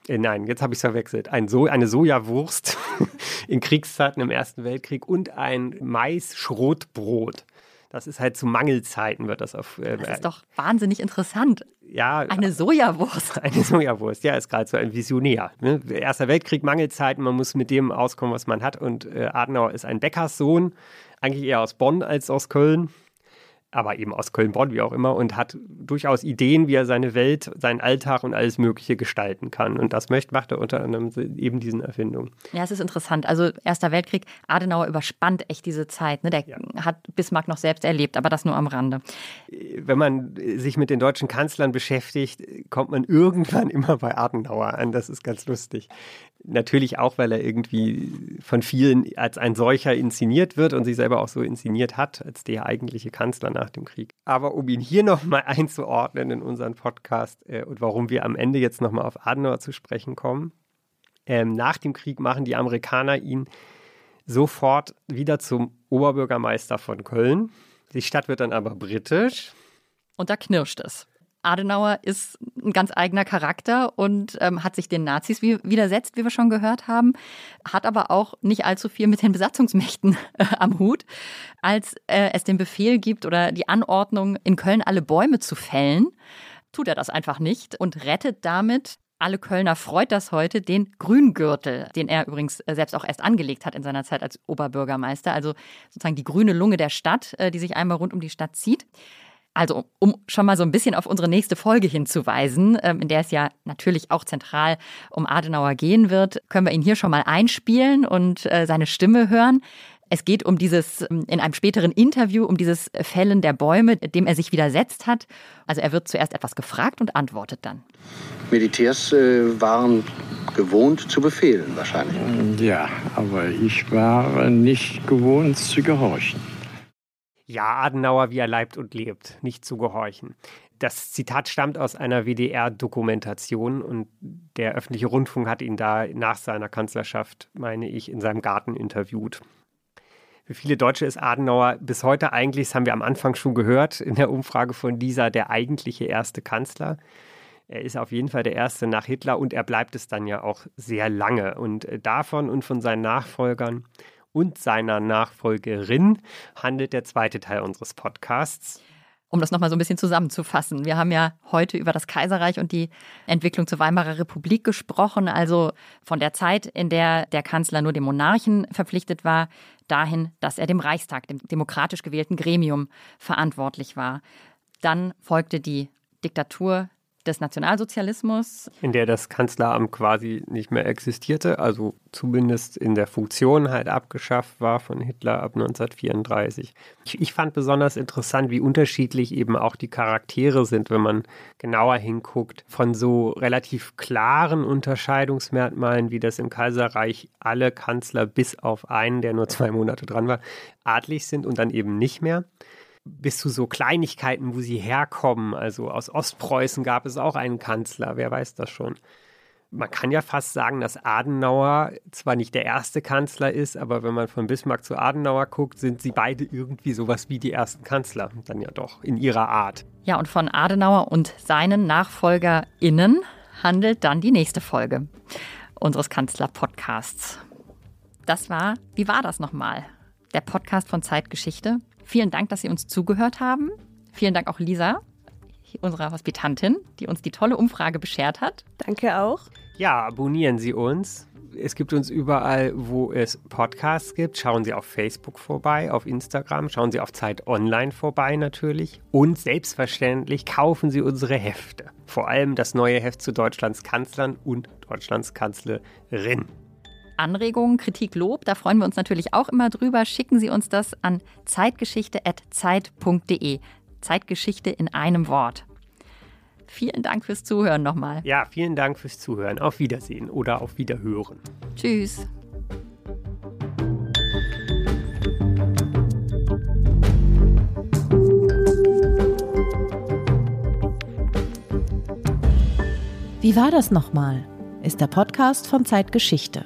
Äh, nein, jetzt habe ich es verwechselt. Ein so eine Sojawurst in Kriegszeiten im Ersten Weltkrieg und ein Mais-Schrotbrot. Das ist halt zu Mangelzeiten wird das auf. Äh, das ist doch wahnsinnig interessant. Ja. Eine Sojawurst. Eine Sojawurst, ja, ist gerade so ein Visionär. Ne? Erster Weltkrieg, Mangelzeiten, man muss mit dem auskommen, was man hat. Und äh, Adenauer ist ein Bäckerssohn, eigentlich eher aus Bonn als aus Köln aber eben aus Köln-Bonn, wie auch immer, und hat durchaus Ideen, wie er seine Welt, seinen Alltag und alles Mögliche gestalten kann. Und das möchte, macht er unter anderem eben diesen Erfindungen. Ja, es ist interessant. Also Erster Weltkrieg, Adenauer überspannt echt diese Zeit. Ne? Der ja. hat Bismarck noch selbst erlebt, aber das nur am Rande. Wenn man sich mit den deutschen Kanzlern beschäftigt, kommt man irgendwann immer bei Adenauer an. Das ist ganz lustig. Natürlich auch, weil er irgendwie von vielen als ein solcher inszeniert wird und sich selber auch so inszeniert hat, als der eigentliche Kanzler nach dem Krieg. Aber um ihn hier nochmal einzuordnen in unseren Podcast äh, und warum wir am Ende jetzt nochmal auf Adenauer zu sprechen kommen, ähm, nach dem Krieg machen die Amerikaner ihn sofort wieder zum Oberbürgermeister von Köln. Die Stadt wird dann aber britisch. Und da knirscht es. Adenauer ist ein ganz eigener Charakter und ähm, hat sich den Nazis wie, widersetzt, wie wir schon gehört haben, hat aber auch nicht allzu viel mit den Besatzungsmächten äh, am Hut. Als äh, es den Befehl gibt oder die Anordnung, in Köln alle Bäume zu fällen, tut er das einfach nicht und rettet damit alle Kölner freut das heute, den Grüngürtel, den er übrigens äh, selbst auch erst angelegt hat in seiner Zeit als Oberbürgermeister. Also sozusagen die grüne Lunge der Stadt, äh, die sich einmal rund um die Stadt zieht. Also, um schon mal so ein bisschen auf unsere nächste Folge hinzuweisen, ähm, in der es ja natürlich auch zentral um Adenauer gehen wird, können wir ihn hier schon mal einspielen und äh, seine Stimme hören. Es geht um dieses, ähm, in einem späteren Interview, um dieses Fällen der Bäume, dem er sich widersetzt hat. Also er wird zuerst etwas gefragt und antwortet dann. Militärs äh, waren gewohnt zu befehlen wahrscheinlich. Ja, aber ich war nicht gewohnt zu gehorchen. Ja, Adenauer, wie er leibt und lebt, nicht zu gehorchen. Das Zitat stammt aus einer WDR-Dokumentation und der öffentliche Rundfunk hat ihn da nach seiner Kanzlerschaft, meine ich, in seinem Garten interviewt. Für viele Deutsche ist Adenauer bis heute eigentlich, das haben wir am Anfang schon gehört, in der Umfrage von Lisa, der eigentliche erste Kanzler. Er ist auf jeden Fall der erste nach Hitler und er bleibt es dann ja auch sehr lange. Und äh, davon und von seinen Nachfolgern und seiner Nachfolgerin handelt der zweite Teil unseres Podcasts. Um das nochmal so ein bisschen zusammenzufassen. Wir haben ja heute über das Kaiserreich und die Entwicklung zur Weimarer Republik gesprochen, also von der Zeit, in der der Kanzler nur dem Monarchen verpflichtet war, dahin, dass er dem Reichstag, dem demokratisch gewählten Gremium, verantwortlich war. Dann folgte die Diktatur des Nationalsozialismus. In der das Kanzleramt quasi nicht mehr existierte, also zumindest in der Funktion halt abgeschafft war von Hitler ab 1934. Ich, ich, fand besonders interessant, wie unterschiedlich eben auch die Charaktere sind, wenn man genauer hinguckt. Von so relativ klaren Unterscheidungsmerkmalen, wie das im Kaiserreich alle Kanzler bis auf einen, der nur zwei Monate dran war, adlig sind und dann eben nicht mehr bis zu so Kleinigkeiten, wo sie herkommen. Also aus Ostpreußen gab es auch einen Kanzler, wer weiß das schon. Man kann ja fast sagen, dass Adenauer zwar nicht der erste Kanzler ist, aber wenn man von Bismarck zu Adenauer guckt, sind sie beide irgendwie sowas wie die ersten Kanzler. Dann ja doch, in ihrer Art. Ja, und von Adenauer und seinen NachfolgerInnen handelt dann die nächste Folge unseres Kanzler-Podcasts. Das war, wie war das nochmal? Der Podcast von Zeitgeschichte Vielen Dank, dass Sie uns zugehört haben. Vielen Dank auch Lisa, unserer Hospitantin, die uns die tolle Umfrage beschert hat. Danke auch. Ja, abonnieren Sie uns. Es gibt uns überall, wo es Podcasts gibt. Schauen Sie auf Facebook vorbei, auf Instagram, schauen Sie auf Zeit Online vorbei natürlich. Und selbstverständlich kaufen Sie unsere Hefte. Vor allem das neue Heft zu Deutschlands Kanzlern und Deutschlands Kanzlerin. Anregungen, Kritik, Lob, da freuen wir uns natürlich auch immer drüber. Schicken Sie uns das an zeitgeschichte.zeit.de. Zeitgeschichte in einem Wort. Vielen Dank fürs Zuhören nochmal. Ja, vielen Dank fürs Zuhören. Auf Wiedersehen oder auf Wiederhören. Tschüss. Wie war das nochmal? Ist der Podcast von Zeitgeschichte